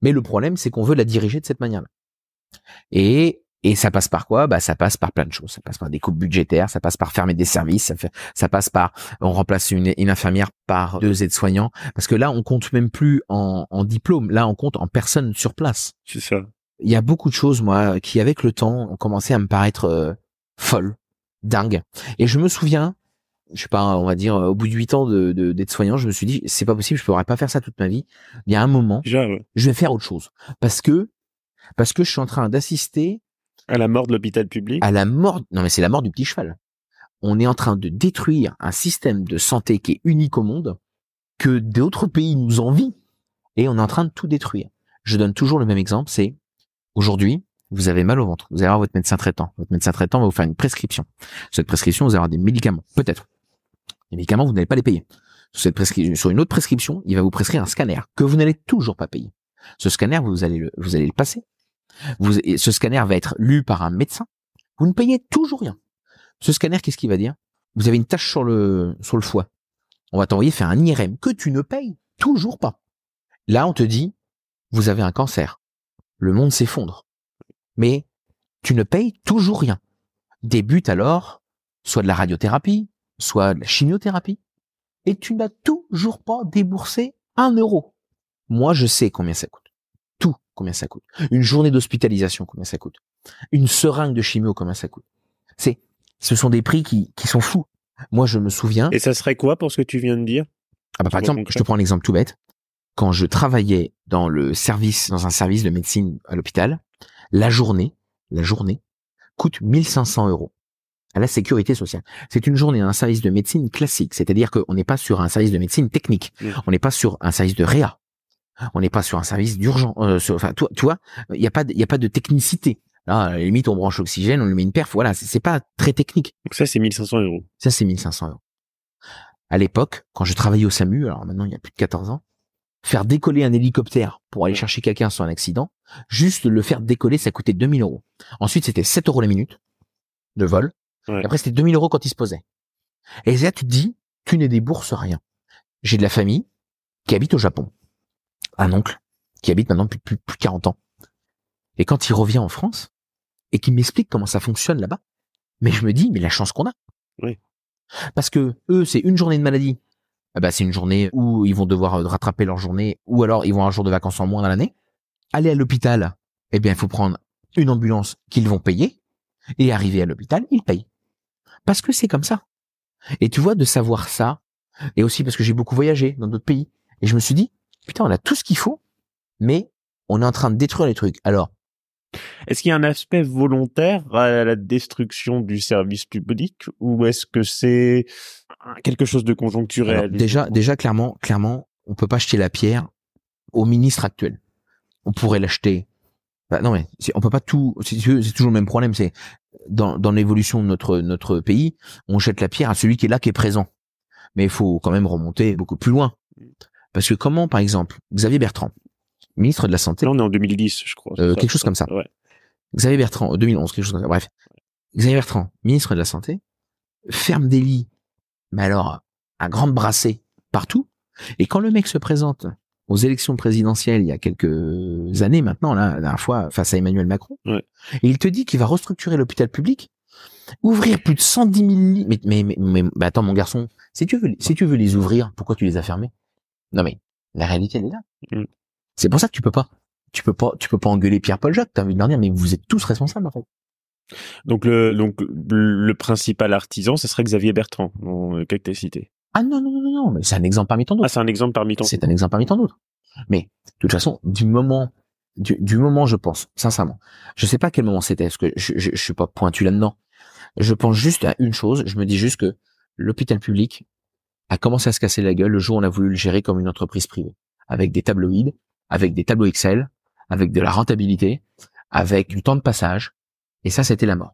Mais le problème, c'est qu'on veut la diriger de cette manière-là. Et et ça passe par quoi? Bah ça passe par plein de choses. Ça passe par des coupes budgétaires, ça passe par fermer des services, ça, fait, ça passe par on remplace une, une infirmière par deux aides-soignants. Parce que là, on compte même plus en, en diplôme. Là, on compte en personnes sur place. C'est ça. Il y a beaucoup de choses, moi, qui avec le temps ont commencé à me paraître euh, folles dingue. Et je me souviens, je sais pas, on va dire, au bout de huit ans de, d'être soignant, je me suis dit, c'est pas possible, je pourrais pas faire ça toute ma vie. Il y a un moment, je vais faire autre chose. Parce que, parce que je suis en train d'assister à la mort de l'hôpital public. À la mort, non mais c'est la mort du petit cheval. On est en train de détruire un système de santé qui est unique au monde, que d'autres pays nous envient, et on est en train de tout détruire. Je donne toujours le même exemple, c'est aujourd'hui, vous avez mal au ventre, vous allez voir votre médecin traitant. Votre médecin traitant va vous faire une prescription. Cette prescription, vous allez avoir des médicaments, peut-être. Les médicaments, vous n'allez pas les payer. Sur, une autre prescription, il va vous prescrire un scanner que vous n'allez toujours pas payer. Ce scanner, vous allez le, passer. Ce scanner va être lu par un médecin. Vous ne payez toujours rien. Ce scanner, qu'est-ce qu'il va dire? Vous avez une tache sur le, sur le foie. On va t'envoyer faire un IRM que tu ne payes toujours pas. Là, on te dit, vous avez un cancer. Le monde s'effondre. Mais tu ne payes toujours rien. Débute alors soit de la radiothérapie, soit de la chimiothérapie, et tu n'as toujours pas déboursé un euro. Moi, je sais combien ça coûte. Tout, combien ça coûte. Une journée d'hospitalisation, combien ça coûte. Une seringue de chimio, combien ça coûte. C'est, ce sont des prix qui, qui sont fous. Moi, je me souviens. Et ça serait quoi pour ce que tu viens de dire? Ah bah, par exemple, je te prends un exemple tout bête. Quand je travaillais dans le service, dans un service de médecine à l'hôpital, la journée, la journée, coûte 1500 euros à la sécurité sociale. C'est une journée un service de médecine classique, c'est-à-dire qu'on n'est pas sur un service de médecine technique, Mmh. on n'est pas sur un service de réa, on n'est pas sur un service d'urgence. euh, enfin, toi, tu vois, il n'y a pas, de- il a pas de technicité. Là, à la limite, on branche l'oxygène, on lui met une perf. Voilà, c'est c'est pas très technique. Donc ça, c'est 1500 euros. Ça, c'est 1500 euros. À l'époque, quand je travaillais au SAMU, alors maintenant il y a plus de 14 ans, faire décoller un hélicoptère pour aller chercher quelqu'un sur un accident, juste le faire décoller, ça coûtait 2000 euros. Ensuite, c'était 7 euros la minute de vol. Ouais. Et après, c'était 2000 euros quand il se posait. Et là, tu te dis, tu ne débourses rien. J'ai de la famille qui habite au Japon. Un oncle qui habite maintenant depuis plus, plus de 40 ans. Et quand il revient en France et qu'il m'explique comment ça fonctionne là-bas, mais je me dis, mais la chance qu'on a. Oui. Parce que eux, c'est une journée de maladie. Ah bah, c'est une journée où ils vont devoir euh, rattraper leur journée, ou alors ils vont un jour de vacances en moins dans l'année. Aller à l'hôpital, eh bien, il faut prendre une ambulance qu'ils vont payer, et arriver à l'hôpital, ils payent. Parce que c'est comme ça. Et tu vois, de savoir ça, et aussi parce que j'ai beaucoup voyagé dans d'autres pays, et je me suis dit, putain, on a tout ce qu'il faut, mais on est en train de détruire les trucs. Alors, Est-ce qu'il y a un aspect volontaire à la destruction du service public ou est-ce que c'est quelque chose de conjoncturel alors, déjà, déjà, clairement, clairement, on peut pas jeter la pierre au ministre actuel. On pourrait l'acheter. Bah, non mais on peut pas tout. C'est toujours le même problème. C'est dans, dans l'évolution de notre notre pays, on jette la pierre à celui qui est là, qui est présent. Mais il faut quand même remonter beaucoup plus loin. Parce que comment, par exemple, Xavier Bertrand, ministre de la santé, Là, on est en 2010, je crois. Euh, quelque chose comme ça. Ouais. Xavier Bertrand, euh, 2011, quelque chose comme ça. Bref. Xavier Bertrand, ministre de la Santé, ferme des lits, mais alors, à grande brassée, partout. Et quand le mec se présente aux élections présidentielles il y a quelques années maintenant, là, la dernière fois, face à Emmanuel Macron, Ouais. et il te dit qu'il va restructurer l'hôpital public, ouvrir plus de 110 000 lits. Mais, mais, mais, mais- mais attends, mon garçon, si tu veux, si tu veux les ouvrir, pourquoi tu les as fermés? Non, mais, la réalité, elle est là. Mm. C'est pour ça que tu peux pas. Tu peux pas, tu peux pas engueuler Pierre-Paul Jacques. T'as envie de leur dire, mais vous êtes tous responsables, en fait. Donc le donc le principal artisan, ce serait Xavier Bertrand, cas que tu as cité. Ah non, non, non, non, mais c'est un exemple parmi tant Ah, d'autres. c'est un exemple parmi tant c'est un exemple parmi tant d'autres. Mais, de toute façon, du moment, du, du moment, je pense, sincèrement, je sais pas à quel moment c'était, parce que je, je, je suis pas pointu là-dedans. Je pense juste à une chose, je me dis juste que l'hôpital public a commencé à se casser la gueule le jour où on a voulu le gérer comme une entreprise privée. Avec des tabloïds, avec des tableaux Excel, avec de la rentabilité, avec du temps de passage. Et ça, c'était la mort.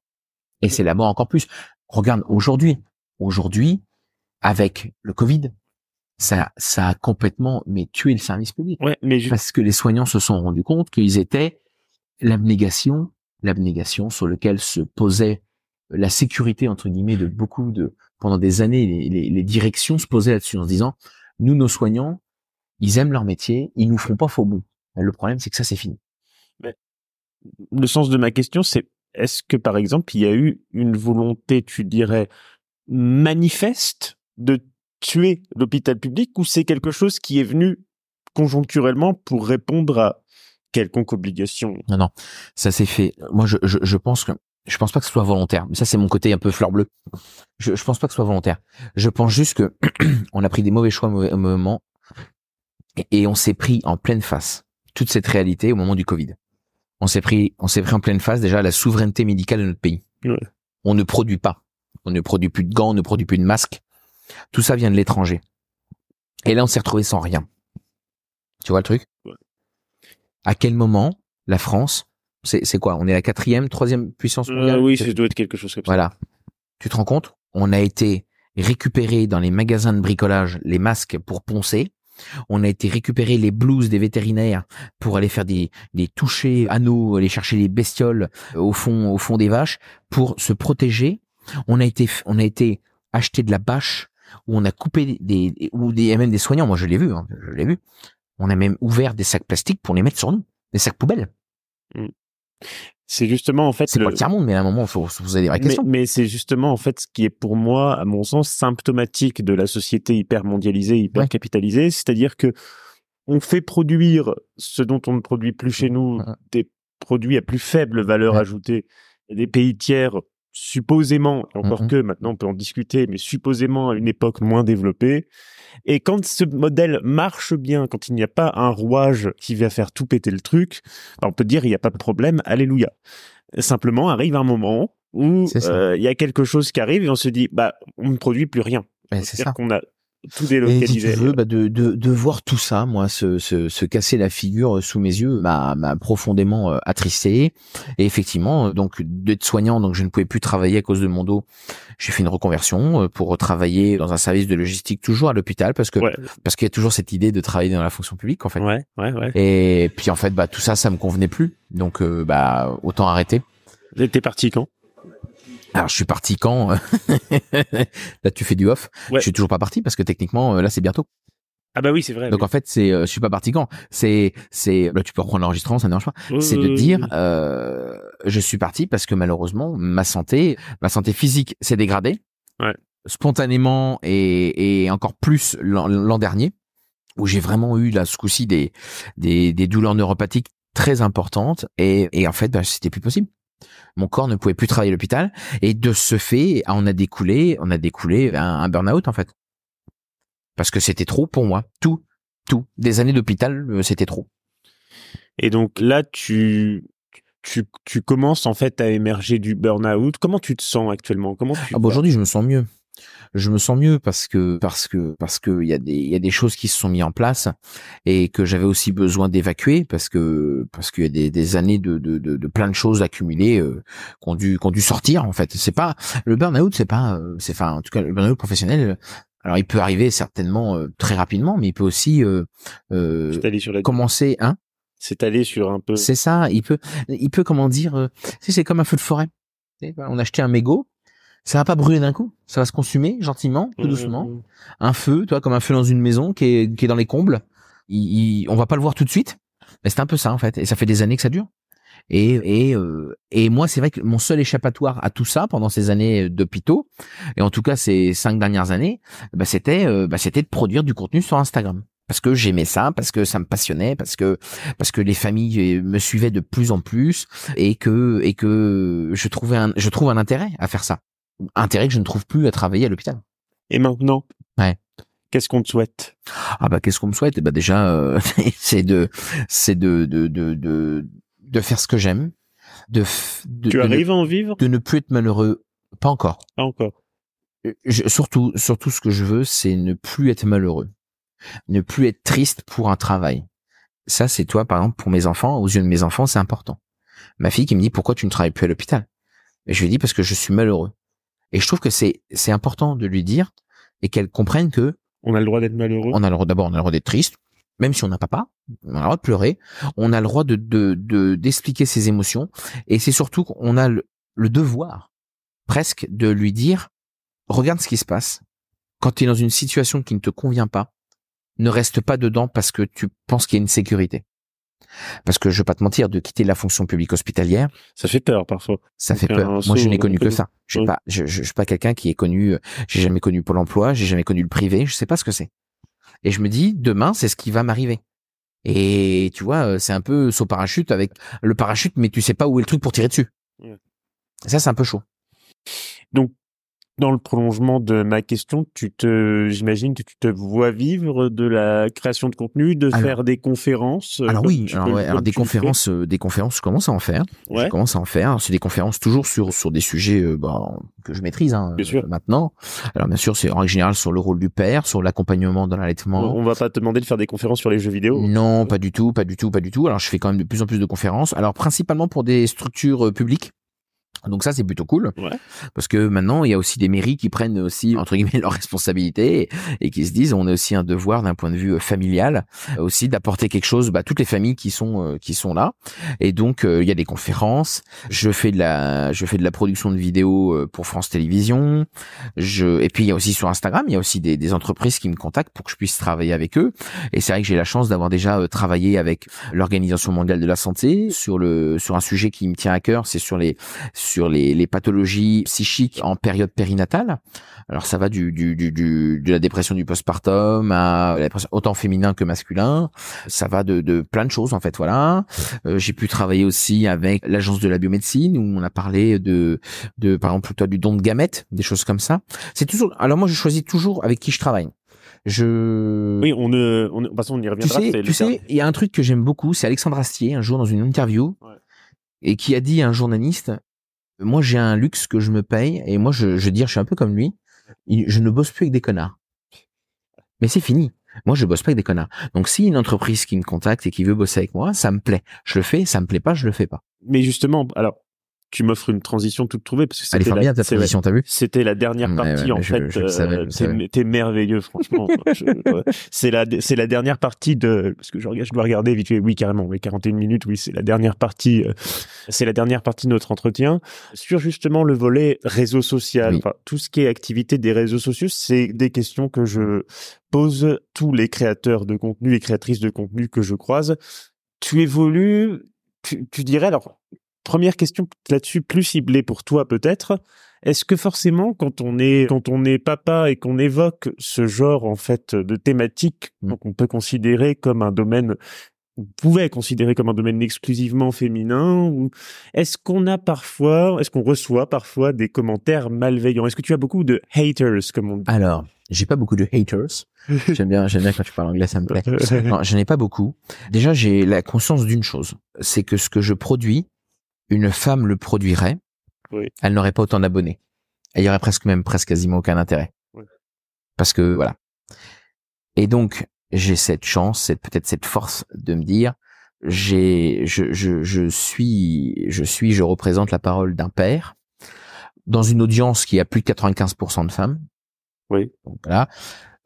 Et c'est la mort encore plus. Regarde, aujourd'hui, aujourd'hui, avec le Covid, ça, ça a complètement mais tué le service public Ouais, mais je- parce que les soignants se sont rendus compte qu'ils étaient l'abnégation, l'abnégation sur lequel se posait la sécurité entre guillemets de beaucoup de pendant des années les, les- les directions se posaient là-dessus en se disant nous nos soignants ils aiment leur métier ils nous feront pas faux bon le problème c'est que ça c'est fini le sens de ma question, c'est est-ce que par exemple il y a eu une volonté, tu dirais, manifeste de tuer l'hôpital public ou c'est quelque chose qui est venu conjoncturellement pour répondre à quelconque obligation? Non non. Ça s'est fait. Moi je, je, pense que je pense pas que ce soit volontaire. Ça c'est mon côté un peu fleur bleue. Je, je pense pas que ce soit volontaire. Je pense juste que on a pris des mauvais choix au moment et on s'est pris en pleine face toute cette réalité au moment du Covid. On s'est pris, on s'est pris en pleine face déjà la souveraineté médicale de notre pays. Ouais. On ne produit pas, on ne produit plus de gants, on ne produit plus de masques. Tout ça vient de l'étranger. Et là, on s'est retrouvé sans rien. Tu vois le truc? Ouais. À quel moment la France, c'est c'est quoi? On est la quatrième, troisième puissance mondiale? Euh, Oui, ça doit être quelque chose comme ça. Voilà. Tu te rends compte? On a été récupérer dans les magasins de bricolage les masques pour poncer. On a été récupérer les blouses des vétérinaires pour aller faire des, des touchés anneaux, aller chercher les bestioles au fond, au fond des vaches pour se protéger. On a été, on a été acheter de la bâche où on a coupé des, ou des, même des soignants. Moi, je l'ai vu, hein, je l'ai vu. On a même ouvert des sacs plastiques pour les mettre sur nous, des sacs poubelles. Mm. C'est justement en fait. C'est pas le tiers monde, mais à un moment, il faut se poser des vraies questions. Mais, c'est justement en fait ce qui est pour moi, à mon sens, symptomatique de la société hyper mondialisée, hyper capitalisée, c'est-à-dire que on fait produire ce dont on ne produit plus chez nous, des produits à plus faible valeur ajoutée, des pays tiers supposément, encore que maintenant on peut en discuter, mais supposément à une époque moins développée. Et quand ce modèle marche bien, quand il n'y a pas un rouage qui va faire tout péter le truc, on peut dire il n'y a pas de problème, alléluia. Simplement arrive un moment où euh, il y a quelque chose qui arrive et on se dit bah on ne produit plus rien. C'est ça qu'on a tout. Et si tu veux, bah de, de, de voir tout ça, moi, se, se, se casser la figure sous mes yeux, m'a, m'a profondément euh, attristé. Et effectivement, donc d'être soignant, donc je ne pouvais plus travailler à cause de mon dos. J'ai fait une reconversion euh, pour travailler dans un service de logistique toujours à l'hôpital parce que parce qu'il y a toujours cette idée de travailler dans la fonction publique en fait. Ouais, ouais, ouais. Et puis en fait, bah tout ça, ça me convenait plus. Donc euh, bah autant arrêter. T'es parti quand? Alors je suis parti quand? Là tu fais du off. Je suis toujours pas parti parce que techniquement euh, là c'est bientôt. Ah bah oui c'est vrai. Donc en fait c'est euh, je suis pas parti quand? C'est c'est là tu peux reprendre l'enregistrement ça ne dérange pas. c'est de dire euh, je suis parti parce que malheureusement ma santé ma santé physique s'est dégradée. Ouais. Spontanément et, et encore plus l'an dernier où j'ai vraiment eu là ce coup-ci des, des des douleurs neuropathiques très importantes et et en fait bah, c'était plus possible mon corps ne pouvait plus travailler à l'hôpital et de ce fait, on a découlé, on a découlé un, burn-out en fait. Parce que c'était trop pour moi, tout, tout. Des années d'hôpital, euh, c'était trop. Et donc là, tu, tu, tu commences en fait à émerger du burn-out. Comment tu te sens actuellement? Comment tu ah bah aujourd'hui, je me sens mieux je me sens mieux parce que parce que parce que il y a des il y a des choses qui se sont mises en place et que j'avais aussi besoin d'évacuer parce que parce qu'il y a des, des années de, de, de, de, plein de choses accumulées euh, qui ont dû dû sortir en fait. C'est pas le burn-out c'est pas euh, c'est enfin en tout cas le burn-out professionnel alors il peut arriver certainement euh, très rapidement mais il peut aussi euh, sur la... commencer hein? c'est allé sur un peu. C'est ça il peut il peut comment dire c'est comme un feu de forêt. On a acheté un mégot ça va pas brûler d'un coup, ça va se consumer gentiment, tout mmh, doucement. Mmh. Un feu, toi, comme un feu dans une maison qui est, qui est dans les combles. Il, on va pas le voir tout de suite, mais c'est un peu ça en fait. Et ça fait des années que ça dure. Et et euh, et moi, c'est vrai que mon seul échappatoire à tout ça pendant ces années d'hôpitaux, et en tout cas ces cinq dernières années, bah, c'était euh, bah, c'était de produire du contenu sur Instagram parce que j'aimais ça, parce que ça me passionnait, parce que parce que les familles me suivaient de plus en plus et que et que je trouvais un je trouve un intérêt à faire ça intérêt que je ne trouve plus à travailler à l'hôpital. Et maintenant? Ouais. Qu'est-ce qu'on te souhaite? Ah bah qu'est-ce qu'on me souhaite? Bah déjà euh, c'est de c'est de de, de de de faire ce que j'aime. De, de, tu arrives à en vivre? De ne plus être malheureux. Pas encore. Pas encore. Euh, surtout surtout ce que je veux c'est ne plus être malheureux. Ne plus être triste pour un travail. Ça c'est toi par exemple pour mes enfants aux yeux de mes enfants c'est important. Ma fille qui me dit pourquoi tu ne travailles plus à l'hôpital? Et je lui dis parce que je suis malheureux. Et je trouve que c'est c'est important de lui dire et qu'elle comprenne que on a le droit d'être malheureux. On a le droit d'abord, on a le droit d'être triste, même si on n'a papa, on a le droit de pleurer. On a le droit de de d'expliquer ses émotions et c'est surtout qu'on a le, devoir presque de lui dire regarde ce qui se passe. Quand tu es dans une situation qui ne te convient pas, ne reste pas dedans parce que tu penses qu'il y a une sécurité. Parce que je vais pas te mentir, de quitter la fonction publique hospitalière. Ça fait peur parfois. Ça fait peur. Moi, je n'ai connu que ça. Je suis pas, je, je, suis pas quelqu'un qui est connu, euh, j'ai jamais connu Pôle emploi, j'ai jamais connu le privé, je sais pas ce que c'est. Et je me dis, demain, c'est ce qui va m'arriver. Et tu vois, euh, c'est un peu saut parachute avec le parachute, mais tu sais pas où est le truc pour tirer dessus. Ça, c'est un peu chaud. Donc, dans le prolongement de ma question, tu te, j'imagine que tu te vois vivre de la création de contenu, de faire des conférences. Euh, alors oui, alors, des conférences, euh, des conférences, je commence à en faire. Je commence à en faire. C'est des conférences toujours sur sur des sujets euh, bah, que je maîtrise hein, bien sûr. maintenant. Alors bien sûr, c'est en règle générale sur le rôle du père, sur l'accompagnement dans l'allaitement. On va pas te demander de faire des conférences sur les jeux vidéo. Non, pas du tout, pas du tout, pas du tout. Alors je fais quand même de plus en plus de conférences. Alors principalement pour des structures publiques Donc ça c'est plutôt cool. Ouais. parce que maintenant il y a aussi des mairies qui prennent aussi entre guillemets leurs responsabilités et, et qui se disent on a aussi un devoir d'un point de vue euh, familial euh, aussi d'apporter quelque chose bah toutes les familles qui sont euh, qui sont là. Et donc euh, il y a des conférences. Je fais de la je fais de la production de vidéos euh, pour France Télévisions. Je et puis il y a aussi sur Instagram il y a aussi des, des entreprises qui me contactent pour que je puisse travailler avec eux. Et c'est vrai que j'ai la chance d'avoir déjà euh, travaillé avec l'Organisation mondiale de la santé sur le sur un sujet qui me tient à cœur c'est sur les sur les, les pathologies psychiques en période périnatale. Alors ça va du, du, du, du- de la dépression du postpartum à la dépression autant féminin que masculin. Ça va de, de plein de choses en fait. Voilà. Euh, J'ai pu travailler aussi avec l'agence de la biomédecine où on a parlé de, de par exemple toi du don de gamètes, des choses comme ça. C'est toujours. Alors moi je choisis toujours avec qui je travaille. Je Oui, on ne, on, de toute façon, on y tu reviendra. sais, c'est tu sais, il y a un truc que j'aime beaucoup, c'est Alexandre Astier, un jour dans une interview, Ouais. et qui a dit à un journaliste, moi j'ai un luxe que je me paye, et moi je, je veux dire, je suis un peu comme lui, je ne bosse plus avec des connards. Mais c'est fini. Moi, je bosse pas avec des connards. Donc, si une entreprise qui me contacte et qui veut bosser avec moi, ça me plaît. Je le fais, ça me plaît pas, je le fais pas. Mais justement, alors, tu m'offres une transition toute trouvée parce que c'était la, ta transition, t'as vu C'était la dernière partie ouais, en je- fait. euh, t'es- merveilleux, franchement. Ouais. c'est la, c'est la dernière partie de parce que je, regarde- je dois regarder vite fait. Oui, carrément. Oui, 41 minutes. Oui, c'est la dernière partie. euh, c'est la dernière partie de notre entretien sur justement le volet réseau social. Oui. Enfin, tout ce qui est activité des réseaux sociaux, c'est des questions que je pose tous les créateurs de contenu et créatrices de contenu que je croise. Tu évolues. Tu, tu dirais alors. Première question là-dessus, plus ciblée pour toi peut-être. Est-ce que forcément, quand on est quand on est papa et qu'on évoque ce genre en fait de thématique qu'on peut considérer comme un domaine, on pouvait considérer comme un domaine exclusivement féminin, ou est-ce qu'on a parfois, est-ce qu'on reçoit parfois des commentaires malveillants? Est-ce que tu as beaucoup de haters comme on dit? Alors, j'ai pas beaucoup de haters. J'aime bien, j'aime bien quand tu parles anglais, ça me plaît. Non, je n'ai pas beaucoup. Déjà, j'ai la conscience d'une chose, c'est que ce que je produis, une femme le produirait, Oui. elle n'aurait pas autant d'abonnés. Elle y aurait presque même presque quasiment aucun intérêt. Oui. Parce que voilà. Et donc, j'ai cette chance, peut-être cette force de me dire, j'ai, je, je, je suis, je suis, je représente la parole d'un père dans une audience qui a plus de 95% de femmes. Oui. Donc voilà.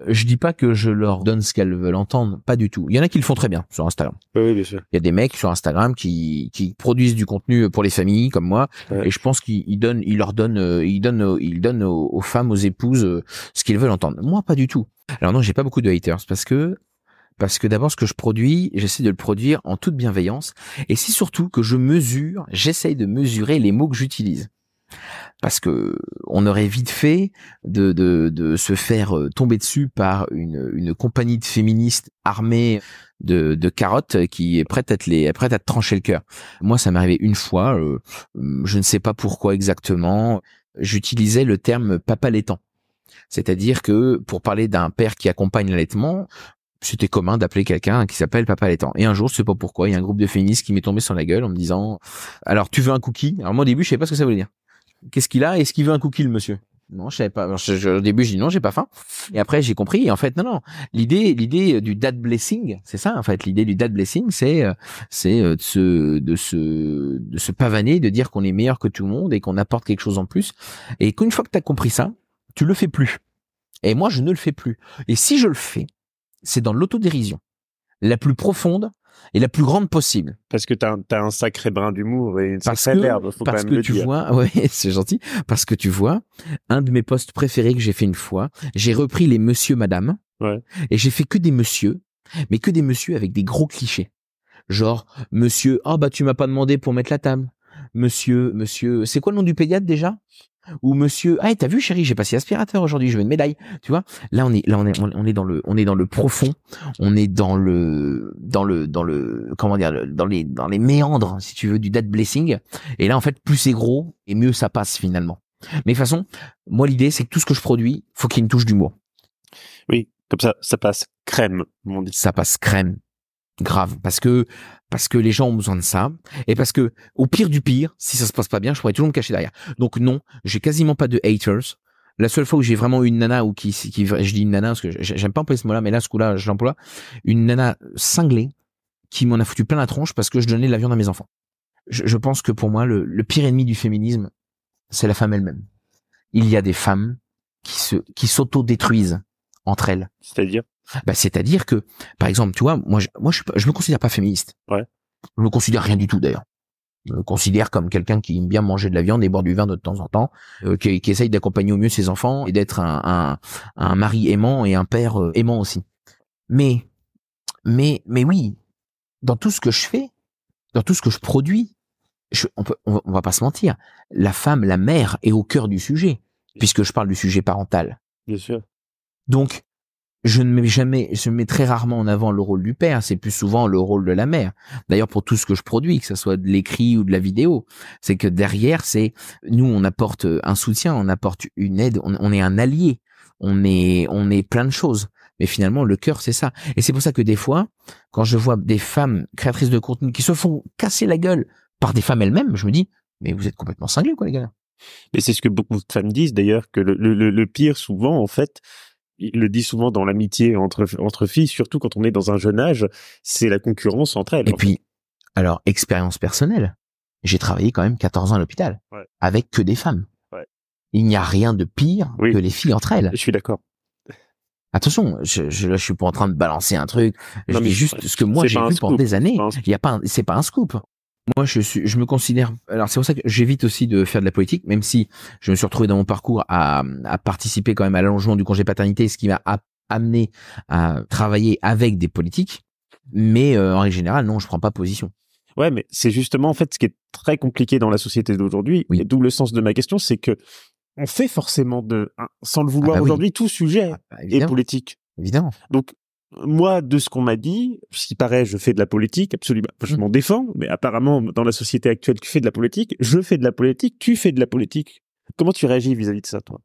Je dis pas que je leur donne ce qu'elles veulent entendre, pas du tout. Il y en a qui le font très bien sur Instagram. Oui, bien sûr. Il y a des mecs sur Instagram qui, qui produisent du contenu pour les familles comme moi, Ouais. et je pense qu'ils ils donnent, ils leur donnent, euh, ils donnent, aux- ils donnent aux, aux femmes, aux épouses euh, ce qu'ils veulent entendre. Moi, pas du tout. Alors non, j'ai pas beaucoup de haters parce que parce que d'abord ce que je produis, j'essaie de le produire en toute bienveillance, et c'est surtout que je mesure, j'essaye de mesurer les mots que j'utilise. Parce que on aurait vite fait de, de, de se faire euh, tomber dessus par une, une compagnie de féministes armées de, de carottes qui est prête à te les prête à te trancher le cœur. Moi, ça m'est arrivé une fois. euh, je ne sais pas pourquoi exactement. J'utilisais le terme papa laitant, c'est-à-dire que pour parler d'un père qui accompagne l'allaitement, c'était commun d'appeler quelqu'un qui s'appelle papa laitant. Et un jour, je sais pas pourquoi, il y a un groupe de féministes qui m'est tombé sur la gueule en me disant "Alors, tu veux un cookie? Alors moi au début, je savais pas ce que ça voulait dire. Qu'est-ce qu'il a? Est-ce qu'il veut un cookie le monsieur? Non, je savais pas. Au début, j'ai dit non, j'ai pas faim. Et après, j'ai compris. Et en fait, non, non. L'idée, l'idée du dad blessing, c'est ça. En fait, l'idée du dad blessing, c'est, euh, c'est euh, de se, de se, de se pavaner, de dire qu'on est meilleur que tout le monde et qu'on apporte quelque chose en plus. Et qu'une fois que tu as compris ça, tu le fais plus. Et moi, je ne le fais plus. Et si je le fais, c'est dans l'autodérision la plus profonde et la plus grande possible. Parce que t'as un, t'as un sacré brin d'humour et une sacrée que, verbe, faut parce quand même que le tu dire. vois, ouais, c'est gentil, parce que tu vois, un de mes posts préférés que j'ai fait une fois, j'ai repris les monsieur, madame, Ouais. et j'ai fait que des monsieur, mais que des monsieur avec des gros clichés. Genre, monsieur, ah bah tu m'as pas demandé pour mettre la table. Monsieur, monsieur, c'est quoi le nom du pédiatre déjà? Ou monsieur, ah t'as vu chérie, j'ai passé aspirateur aujourd'hui, je veux une médaille. Tu vois Là on est, là on est, on est dans le, on est dans le profond, on est dans le, dans le, dans le, comment dire, dans les, dans les méandres, si tu veux, du dad blessing. Et là en fait, plus c'est gros et mieux ça passe finalement. Mais de toute façon, moi l'idée c'est que tout ce que je produis, faut qu'il y ait une touche d'humour. Oui, comme ça, ça passe crème, comme on dit. ça passe crème grave. Parce que parce que les gens ont besoin de ça. Et parce que au pire du pire si ça se passe pas bien je pourrais toujours me cacher derrière. Donc non j'ai quasiment pas de haters. La seule fois où j'ai vraiment eu une nana ou qui, je dis une nana parce que j'ai- j'aime pas employer ce mot là mais là ce coup là je l'emploie. Une nana cinglée qui m'en a foutu plein la tronche parce que je donnais de la viande à mes enfants. Je, je pense que pour moi le, le pire ennemi du féminisme c'est la femme elle-même. Il y a des femmes qui se qui s'auto-détruisent entre elles. C'est-à-dire? Bah, c'est-à-dire que, par exemple, tu vois, moi, je, moi, je, je me considère pas féministe. Ouais. Je me considère rien du tout d'ailleurs. Je me considère comme quelqu'un qui aime bien manger de la viande et boire du vin de temps en temps, euh, qui, qui essaye d'accompagner au mieux ses enfants et d'être un, un, un mari aimant et un père euh, aimant aussi. Mais, mais, mais oui, dans tout ce que je fais, dans tout ce que je produis, je, on, peut, on va pas se mentir, la femme, la mère est au cœur du sujet, puisque je parle du sujet parental. Bien sûr. Donc, je ne mets jamais, je mets très rarement en avant le rôle du père, c'est plus souvent le rôle de la mère. D'ailleurs, pour tout ce que je produis, que ce soit de l'écrit ou de la vidéo, c'est que derrière, c'est, nous, on apporte un soutien, on apporte une aide, on, est un allié, on est, on est plein de choses. Mais finalement, le cœur, c'est ça. Et c'est pour ça que des fois, quand je vois des femmes créatrices de contenu qui se font casser la gueule par des femmes elles-mêmes, je me dis, mais vous êtes complètement cinglés, quoi, les gars. Mais c'est ce que beaucoup de femmes disent d'ailleurs, que le, le- le pire souvent, en fait, il le dit souvent dans l'amitié entre, entre filles, surtout quand on est dans un jeune âge, c'est la concurrence entre elles. Et puis, alors, expérience personnelle. J'ai travaillé quand même 14 ans à l'hôpital. Ouais. Avec que des femmes. Ouais. Il n'y a rien de pire Oui. que les filles entre elles. Je suis d'accord. Attention, je, je, là, je suis pas en train de balancer un truc. Je Non, dis juste ce que moi j'ai vu pendant des années. Il y a pas, c'est pas un scoop. Moi, je suis, je me considère. Alors, c'est pour ça que j'évite aussi de faire de la politique, même si je me suis retrouvé dans mon parcours à, à participer quand même à l'allongement du congé paternité, ce qui m'a amené à travailler avec des politiques. Mais euh, en règle générale, non, je prends pas position. Ouais, mais c'est justement en fait ce qui est très compliqué dans la société d'aujourd'hui. Oui. D'où le sens de ma question, c'est que on fait forcément de, sans le vouloir bah oui. aujourd'hui, tout sujet Ah, bah, est politique. évidemment. Donc moi, de ce qu'on m'a dit, ce qui paraît, je fais de la politique, absolument. Je Mm. m'en défends, mais apparemment, dans la société actuelle, tu fais de la politique, je fais de la politique, tu fais de la politique. Comment tu réagis vis-à-vis de ça, toi?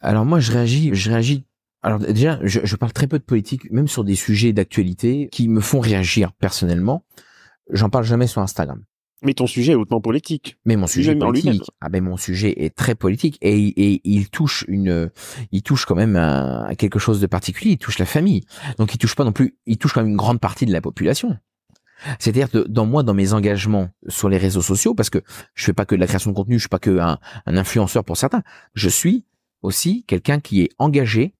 Alors moi, je réagis, je réagis. Alors déjà, je, je parle très peu de politique, même sur des sujets d'actualité qui me font réagir personnellement. J'en parle jamais sur Instagram. Mais ton sujet est hautement politique. Mais mon sujet Sujet politique, ah ben mon sujet est très politique et, et il touche une, il touche quand même à, quelque chose de particulier. Il touche la famille, donc il touche pas non plus, il touche quand même une grande partie de la population. C'est-à-dire dans moi, dans mes engagements sur les réseaux sociaux, parce que je fais pas que de la création de contenu, je suis pas que un, un influenceur pour certains, je suis aussi quelqu'un qui est engagé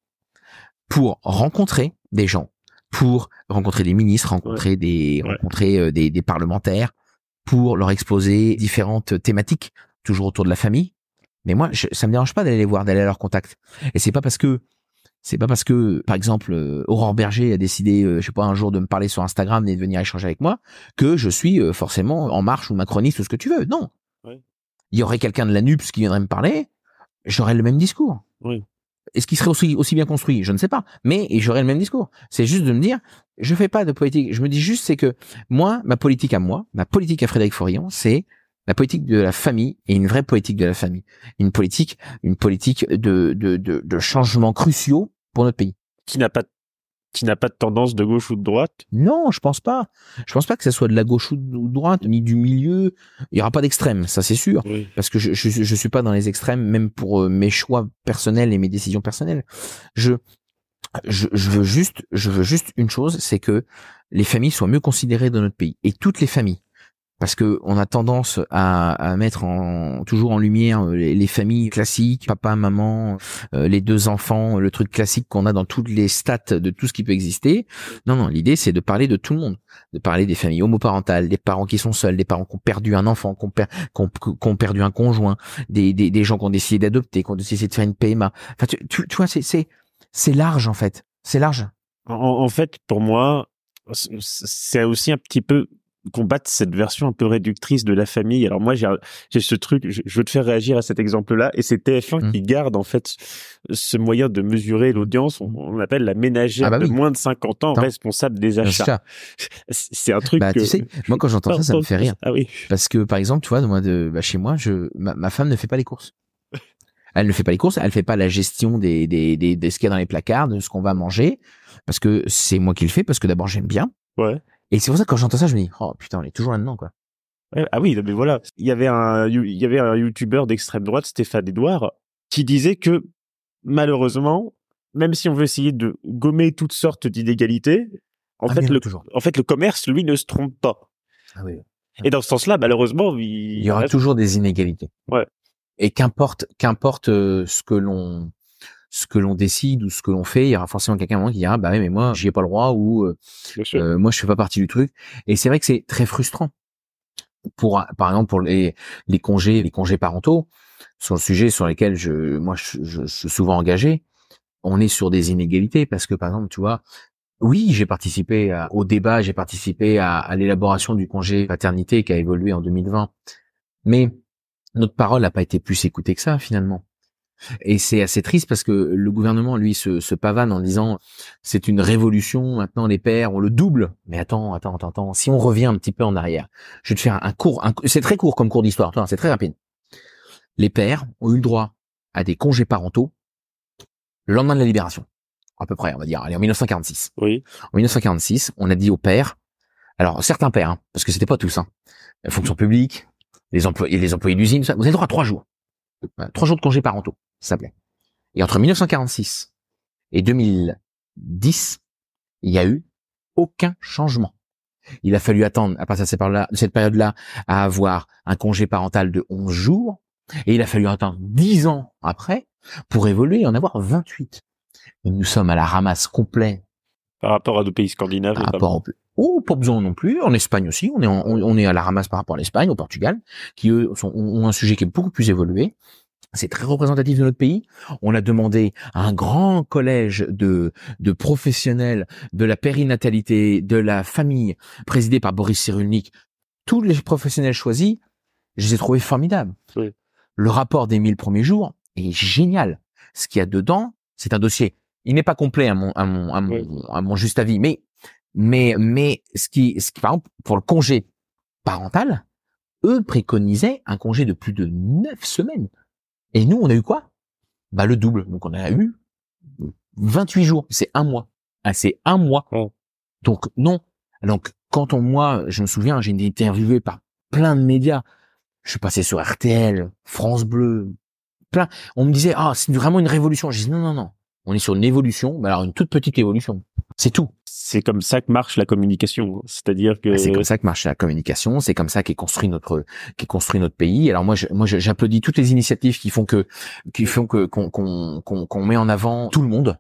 pour rencontrer des gens, pour rencontrer des ministres, rencontrer des Ouais. rencontrer euh, des, des parlementaires, pour leur exposer différentes thématiques, toujours autour de la famille. Mais moi, je, ça me dérange pas d'aller les voir, d'aller à leur contact. Et c'est pas parce que c'est pas parce que, par exemple, euh, Aurore Berger a décidé, euh, je sais pas, un jour de me parler sur Instagram et de venir échanger avec moi, que je suis euh, forcément en marche ou macroniste ou ce que tu veux. Non. Il y aurait quelqu'un de la NUPS qui viendrait me parler, j'aurais le même discours. Oui. Est-ce qu'il serait aussi, aussi bien construit? Je ne sais pas. Mais j'aurais le même discours. C'est juste de me dire, je fais pas de politique. Je me dis juste, c'est que moi, ma politique à moi, ma politique à Frédéric Forillon, c'est la politique de la famille et une vraie politique de la famille. Une politique, une politique de, de, de, de changements cruciaux pour notre pays. Qui n'a pas, qui n'a pas de tendance de gauche ou de droite. Non, je pense pas. Je pense pas que ça soit de la gauche ou de droite, ni du milieu. Il y aura pas d'extrême, ça c'est sûr. Oui. Parce que je, je, je suis pas dans les extrêmes, même pour euh, mes choix personnels et mes décisions personnelles. Je, je, je veux juste, je veux juste une chose, c'est que les familles soient mieux considérées dans notre pays et toutes les familles. Parce que on a tendance à, à mettre en, toujours en lumière euh, les, les familles classiques, papa, maman, euh, les deux enfants, le truc classique qu'on a dans toutes les stats de tout ce qui peut exister. Non, non, l'idée c'est de parler de tout le monde, de parler des familles homoparentales, des parents qui sont seuls, des parents qui ont perdu un enfant, qui ont, per- qui ont- perdu un conjoint, des, des, gens qui ont décidé d'adopter, qui ont décidé de faire une PMA. Enfin, tu, tu, tu vois, c'est c'est large en fait, c'est large. En, en fait, pour moi, c'est aussi un petit peu combattre cette version un peu réductrice de la famille. Alors moi, j'ai ce truc, je, je veux te faire réagir à cet exemple-là, et c'est TF1 Mm. qui garde en fait ce moyen de mesurer l'audience. On, on appelle la ménagère Ah bah de moins de 50 ans responsable des achats. C'est un truc Bah, que tu sais, moi quand j'entends ça, ça me fait rire. Ah oui. Parce que par exemple, tu vois, moi de bah, chez moi, je ma, ma femme ne fait pas les courses. Elle ne fait pas les courses, elle fait pas la gestion des des des, des ce qu'il y a dans les placards, de ce qu'on va manger, parce que c'est moi qui le fais, parce que d'abord j'aime bien. Ouais. Et c'est pour ça que quand j'entends ça, je me dis oh putain, on est toujours là-dedans quoi. Ouais, Ah oui, mais voilà. Il y avait un, il y avait un youtubeur d'extrême droite, Stéphane Edouard, qui disait que malheureusement, même si on veut essayer de gommer toutes sortes d'inégalités, en Ah, fait, le, toujours. en fait, le commerce, lui, ne se trompe pas. Ah oui. Et dans ce sens-là, malheureusement, il, Il y aura toujours des inégalités. et qu'importe qu'importe euh, ce que l'on ce que l'on décide ou ce que l'on fait, il y aura forcément quelqu'un qui dira bah oui mais moi j'y ai pas le droit ou euh, euh, moi je fais pas partie du truc. Et c'est vrai que c'est très frustrant. Pour par exemple pour les les congés les congés parentaux sur le sujet sur lesquels je moi je, je, suis souvent engagé, on est sur des inégalités parce que par exemple tu vois oui, j'ai participé au débat, j'ai participé à, à l'élaboration du congé paternité qui a évolué en 2020. Mais notre parole n'a pas été plus écoutée que ça finalement. Et c'est assez triste parce que le gouvernement, lui, se, se pavane en disant c'est une révolution, maintenant les pères, on le double. Mais attends, attends, attends, attends. Si on revient un petit peu en arrière, je vais te faire un cours, c'est très court comme cours d'histoire, c'est très rapide. Les pères ont eu le droit à des congés parentaux le lendemain de la libération, à peu près, on va dire, allez, en 1946. Oui. En 1946, on a dit aux pères, alors certains pères, hein, parce que c'était pas tous, hein, la fonction publique, les employés, les employés d'usine, vous avez droit à trois jours. Trois jours de congés parentaux, ça s'appelait. Et entre 1946 et 2010, il y a eu aucun changement. Il a fallu attendre, à partir de cette période-là, à avoir un congé parental de 11 jours. Et il a fallu attendre 10 ans après pour évoluer et en avoir 28. nous sommes à la ramasse complet. Par rapport à nos pays scandinaves. Par rapport Oh, pas besoin non plus. En Espagne aussi, on est, on, est à la ramasse par rapport à l'Espagne, au Portugal, qui eux ont un sujet qui est beaucoup plus évolué. C'est très représentatif de notre pays. On a demandé à un grand collège de, de professionnels de la périnatalité, de la famille, présidé par Boris Cyrulnik. Tous les professionnels choisis, je les ai trouvés formidables. Le rapport des 1000 premiers jours est génial. Ce qu'il y a dedans, c'est un dossier. Il n'est pas complet à mon, à mon, à mon, à mon juste avis, mais mais, mais ce qui, ce qui, par exemple, pour le congé parental, eux préconisaient un congé de plus de neuf semaines. Et nous, on a eu quoi? Bah le double. Donc on a eu 28 jours. C'est un mois. Ah, c'est un mois. Oh. Donc non. Donc quand on, moi, je me souviens, j'ai été interviewé par plein de médias. Je suis passé sur RTL, France Bleu, plein. On me disait, ah, c'est vraiment une révolution. Je dis, non, non, non. On est sur une évolution, mais alors une toute petite évolution. C'est tout. C'est comme ça que marche la communication. C'est-à-dire que ah, c'est comme ça que marche la communication. C'est comme ça qu'est construit notre qu'est construit notre pays. Alors moi, moi, j'applaudis toutes les initiatives qui font que qui font que qu'on qu'on qu'on met en avant tout le monde.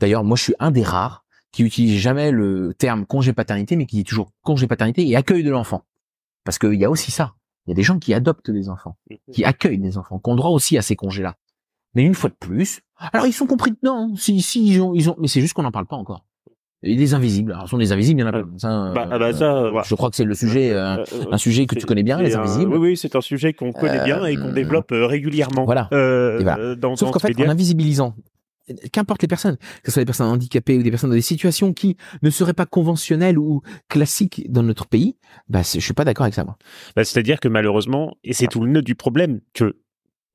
D'ailleurs, moi, je suis un des rares qui utilise jamais le terme congé paternité, mais qui dit toujours congé paternité et accueil de l'enfant. Parce qu'il y a aussi ça. Il y a des gens qui adoptent des enfants, qui accueillent des enfants, qui ont droit aussi à ces congés-là. Mais une fois de plus, alors ils sont compris dedans. Si, si ils ont, ils ont, mais c'est juste qu'on n'en parle pas encore. Et des invisibles. Alors, ce sont des invisibles, il y en a pas. Ça, bah, ah bah ça, Je crois que c'est le sujet, euh, euh, un sujet que tu connais bien, les invisibles. oui, oui, c'est un sujet qu'on connaît bien et qu'on euh, développe régulièrement. Voilà. voilà. Dans, Sauf qu'en fait, en invisibilisant, qu'importe les personnes, que ce soit des personnes handicapées ou des personnes dans des situations qui ne seraient pas conventionnelles ou classiques dans notre pays, bah, je suis pas d'accord avec ça, moi. Bah, c'est-à-dire que malheureusement, et c'est tout le nœud du problème, que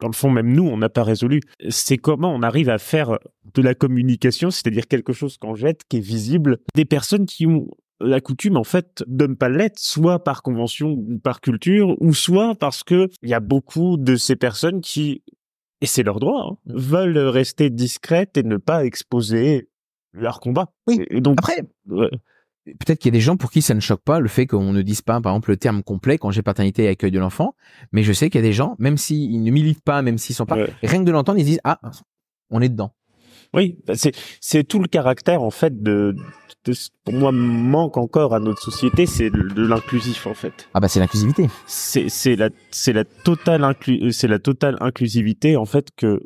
dans le fond, même nous, on n'a pas résolu. C'est comment on arrive à faire de la communication, c'est-à-dire quelque chose qu'on jette, qui est visible, des personnes qui ont la coutume, en fait, de ne pas l'être, soit par convention ou par culture, ou soit parce que il y a beaucoup de ces personnes qui, et c'est leur droit, hein, veulent rester discrètes et ne pas exposer leur combat. Oui. Et donc, après, peut-être qu'il y a des gens pour qui ça ne choque pas le fait qu'on ne dise pas, par exemple, le terme complet congé paternité et accueil de l'enfant. Mais je sais qu'il y a des gens, même s'ils ne militent pas, même s'ils sont pas, rien que de l'entendre, ils disent ah, on est dedans. Oui, bah, c'est c'est tout le caractère en fait de, de pour moi manque encore à notre société, c'est de l'inclusif en fait. Ah bah c'est l'inclusivité. C'est c'est la c'est la totale inclu c'est la totale inclusivité en fait que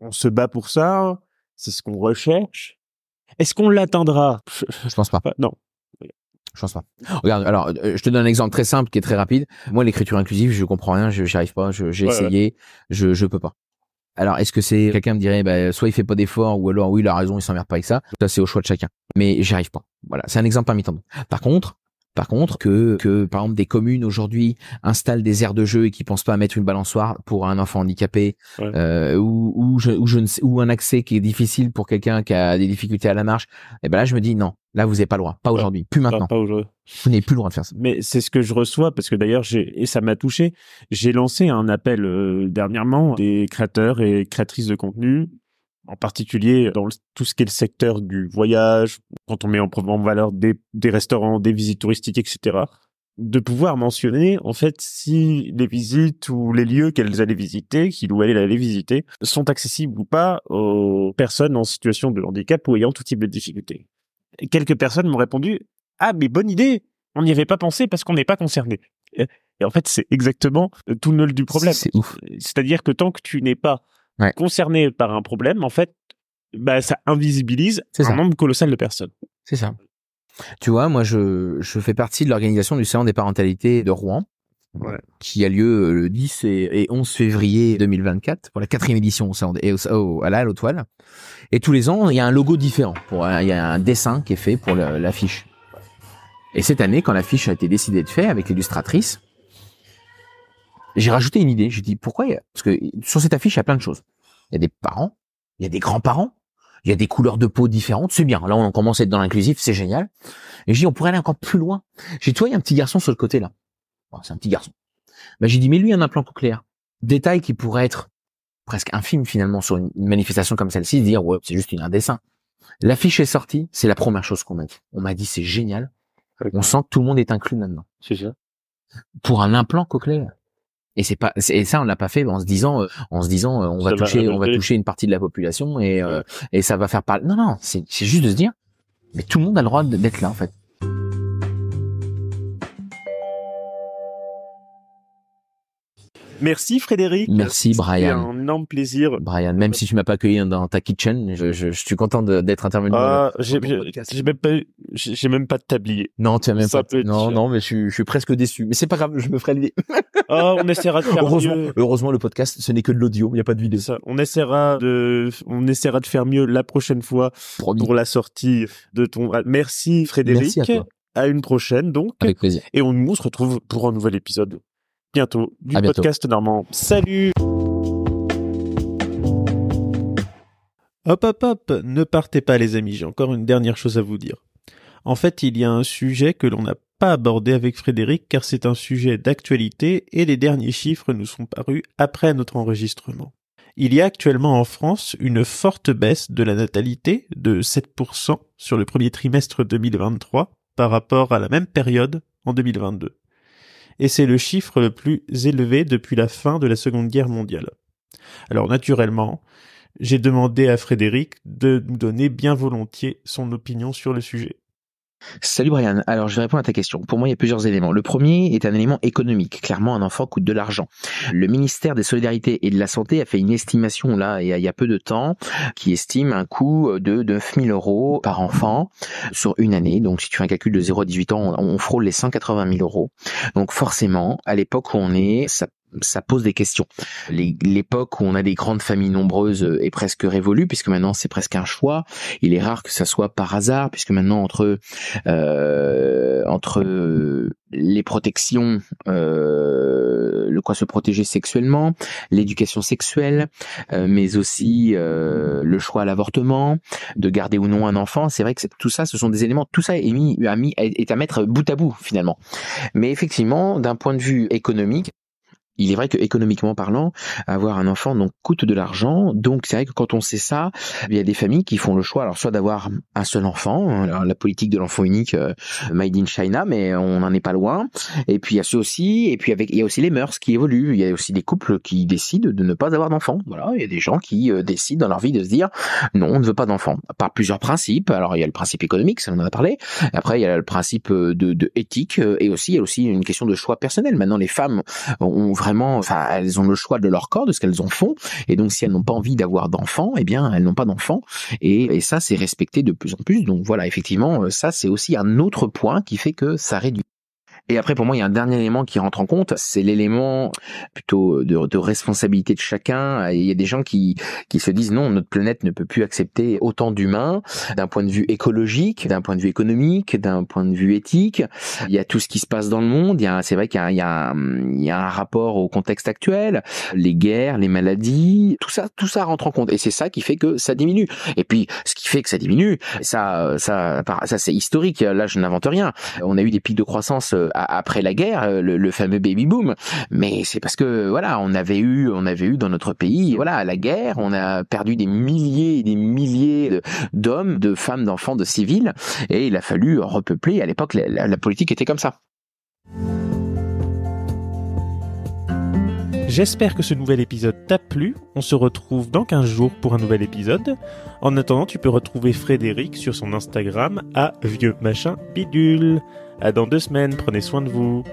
on se bat pour ça, c'est ce qu'on recherche. Est-ce qu'on l'atteindra? Je pense pas. Non. Je pense pas. Regarde, alors, euh, je te donne un exemple très simple qui est très rapide. Moi, l'écriture inclusive, je comprends rien, je j'y arrive pas, j'ai essayé, je je peux pas. Alors, est-ce que c'est quelqu'un me dirait, bah, soit il fait pas d'effort, ou alors oui, il a raison, il s'emmerde pas avec ça. Ça, c'est au choix de chacun. Mais j'y arrive pas. Voilà, c'est un exemple parmi tant d'autres. Par contre, par contre, que, que par exemple des communes aujourd'hui installent des aires de jeu et qui pensent pas à mettre une balançoire pour un enfant handicapé, euh, ou, ou, je, ou, je ne sais, ou un accès qui est difficile pour quelqu'un qui a des difficultés à la marche, et eh ben là je me dis non, là vous n'avez pas le droit, pas aujourd'hui, plus maintenant. Pas, aujourd'hui. Vous n'avez plus le droit de faire ça. Mais c'est ce que je reçois parce que d'ailleurs j'ai et ça m'a touché. J'ai lancé un appel euh, dernièrement des créateurs et créatrices de contenu en particulier dans tout ce qui est le secteur du voyage, quand on met en, valeur des, des restaurants, des visites touristiques, etc. de pouvoir mentionner en fait si les visites ou les lieux qu'elles allaient visiter, qu'il ou elle allait visiter, sont accessibles ou pas aux personnes en situation de handicap ou ayant tout type de difficultés. Et quelques personnes m'ont répondu ah mais bonne idée, on n'y avait pas pensé parce qu'on n'est pas concerné. Et en fait c'est exactement tout le nœud du problème. C'est ouf. C'est-à-dire que tant que tu n'es pas Ouais. concerné par un problème, en fait, bah ça invisibilise un ça. nombre colossal de personnes. C'est ça. Tu vois, moi, je, je fais partie de l'organisation du Salon des parentalités de Rouen, Ouais. qui a lieu le 10 et, et 11 février 2024 pour la quatrième édition au à la Toiles. Et tous les ans, il y a un logo différent. Pour, il y a un dessin qui est fait pour l'affiche. Et cette année, quand l'affiche a été décidée de faire avec l'illustratrice, j'ai rajouté une idée. J'ai dit pourquoi il y a- Parce que sur cette affiche, il y a plein de choses. Il y a des parents, il y a des grands-parents, il y a des couleurs de peau différentes. C'est bien. Là, on commence à être dans l'inclusif, c'est génial. Et j'ai dit, on pourrait aller encore plus loin. J'ai dit, toi, il y a un petit garçon sur le côté là. Bon, c'est un petit garçon. Ben, j'ai dit, mais lui, un implant cochléaire. Détail qui pourrait être presque infime finalement sur une manifestation comme celle-ci, dire, ouais, c'est juste une- un dessin. L'affiche est sortie, c'est la première chose qu'on m'a dit. On m'a dit, c'est génial. On sent que tout le monde est inclus là-dedans. C'est ça. Pour un implant cochléaire. Et c'est pas, et ça, on l'a pas fait en se disant, euh, en se disant, euh, on va Ça va toucher, on va toucher une partie de la population et, euh, et ça va faire parler. Non, non, c'est, c'est juste de se dire, mais tout le monde a le droit d'être là, en fait. Merci Frédéric. Merci, C'était Brian. un énorme plaisir. Brian, même si tu m'as pas accueilli dans ta kitchen, je, je, je suis content d'être intervenu. Ah, j'ai même pas j'ai même pas de tablier. Non, tu as même Ça pas. Non, non, mais je suis, je suis presque déçu. Mais c'est pas grave, je me ferai lever. Oh, on essaiera de faire Heureusement, mieux. heureusement, le podcast, ce n'est que de l'audio, il n'y a pas de vidéo. Ça. On essaiera de, on essaiera de faire mieux la prochaine fois Promis. pour la sortie de ton. Ah, Merci Frédéric. Merci à toi. À une prochaine donc. Avec plaisir. Et on, on se retrouve pour un nouvel épisode bientôt du À bientôt. podcast normand. Salut. Hop hop hop, ne partez pas les amis, j'ai encore une dernière chose à vous dire. En fait, il y a un sujet que l'on n'a pas abordé avec Frédéric car c'est un sujet d'actualité et les derniers chiffres nous sont parus après notre enregistrement. Il y a actuellement en France une forte baisse de la natalité de 7% sur le premier trimestre 2023 par rapport à la même période en 2022. Et c'est le chiffre le plus élevé depuis la fin de la Seconde Guerre mondiale. Alors naturellement, j'ai demandé à Frédéric de nous donner bien volontiers son opinion sur le sujet. Salut Brian. Alors, je vais répondre à ta question. Pour moi, il y a plusieurs éléments. Le premier est un élément économique. Clairement, un enfant coûte de l'argent. Le ministère des Solidarités et de la Santé a fait une estimation, là, il y a, peu de temps, qui estime un coût de 9000 euros par enfant sur une année. Donc, si tu fais un calcul de 0 à 18 ans, on frôle les 180 000 euros. Donc, forcément, à l'époque où on est, ça ça pose des questions. L'époque où on a des grandes familles nombreuses euh, est presque révolue, puisque maintenant c'est presque un choix. Il est rare que ça soit par hasard, puisque maintenant entre euh, entre euh, les protections, euh, le quoi se protéger sexuellement, l'éducation sexuelle, euh, mais aussi euh, le choix à l'avortement, de garder ou non un enfant. C'est vrai que tout ça, ce sont des éléments. Tout ça est mis- est à mettre bout à bout finalement. Mais effectivement, d'un point de vue économique. Il est vrai que économiquement parlant, avoir un enfant donc coûte de l'argent. Donc c'est vrai que quand on sait ça, il y a des familles qui font le choix, alors soit d'avoir un seul enfant, alors la politique de l'enfant unique, euh, made in China, mais on n'en est pas loin. Et puis il y a ceux aussi, et puis avec il y a aussi les mœurs qui évoluent. Il y a aussi des couples qui décident de ne pas avoir d'enfants. Voilà, il y a des gens qui euh, décident dans leur vie de se dire non, on ne veut pas d'enfants. Par plusieurs principes. Alors il y a le principe économique, ça on en a parlé. Après il y a le principe euh, de, de éthique, et aussi il y a aussi une question de choix personnel. Maintenant les femmes ont vraiment, enfin, elles ont le choix de leur corps, de ce qu'elles en font, et donc si elles n'ont pas envie d'avoir d'enfants, eh bien, elles n'ont pas d'enfants, et, et ça, c'est respecté de plus en plus. Donc voilà, effectivement, euh, ça, c'est aussi un autre point qui fait que ça réduit. Et après, pour moi, il y a un dernier élément qui rentre en compte, c'est l'élément plutôt de, de responsabilité de chacun. Il y a des gens qui, qui se disent non, notre planète ne peut plus accepter autant d'humains d'un point de vue écologique, d'un point de vue économique, d'un point de vue éthique. Il y a tout ce qui se passe dans le monde. Il y a, c'est vrai qu'il y a, y y a un rapport au contexte actuel, les guerres, les maladies, tout ça, tout ça rentre en compte. Et c'est ça qui fait que ça diminue. Et puis, ce qui fait que ça diminue, ça, ça, ça, c'est historique. Là, je n'invente rien. On a eu des pics de croissance euh, après la guerre, euh, le, fameux baby boom. Mais c'est parce que voilà, on avait eu, on avait eu dans notre pays, voilà, la guerre, on a perdu des milliers et des milliers d'hommes, de femmes, d'enfants, de civils, et il a fallu repeupler. À l'époque, la, la- la politique était comme ça. J'espère que ce nouvel épisode t'a plu. On se retrouve dans 15 jours pour un nouvel épisode. En attendant, tu peux retrouver Frédéric sur son Instagram à vieux machin bidule. À dans deux semaines, prenez soin de vous.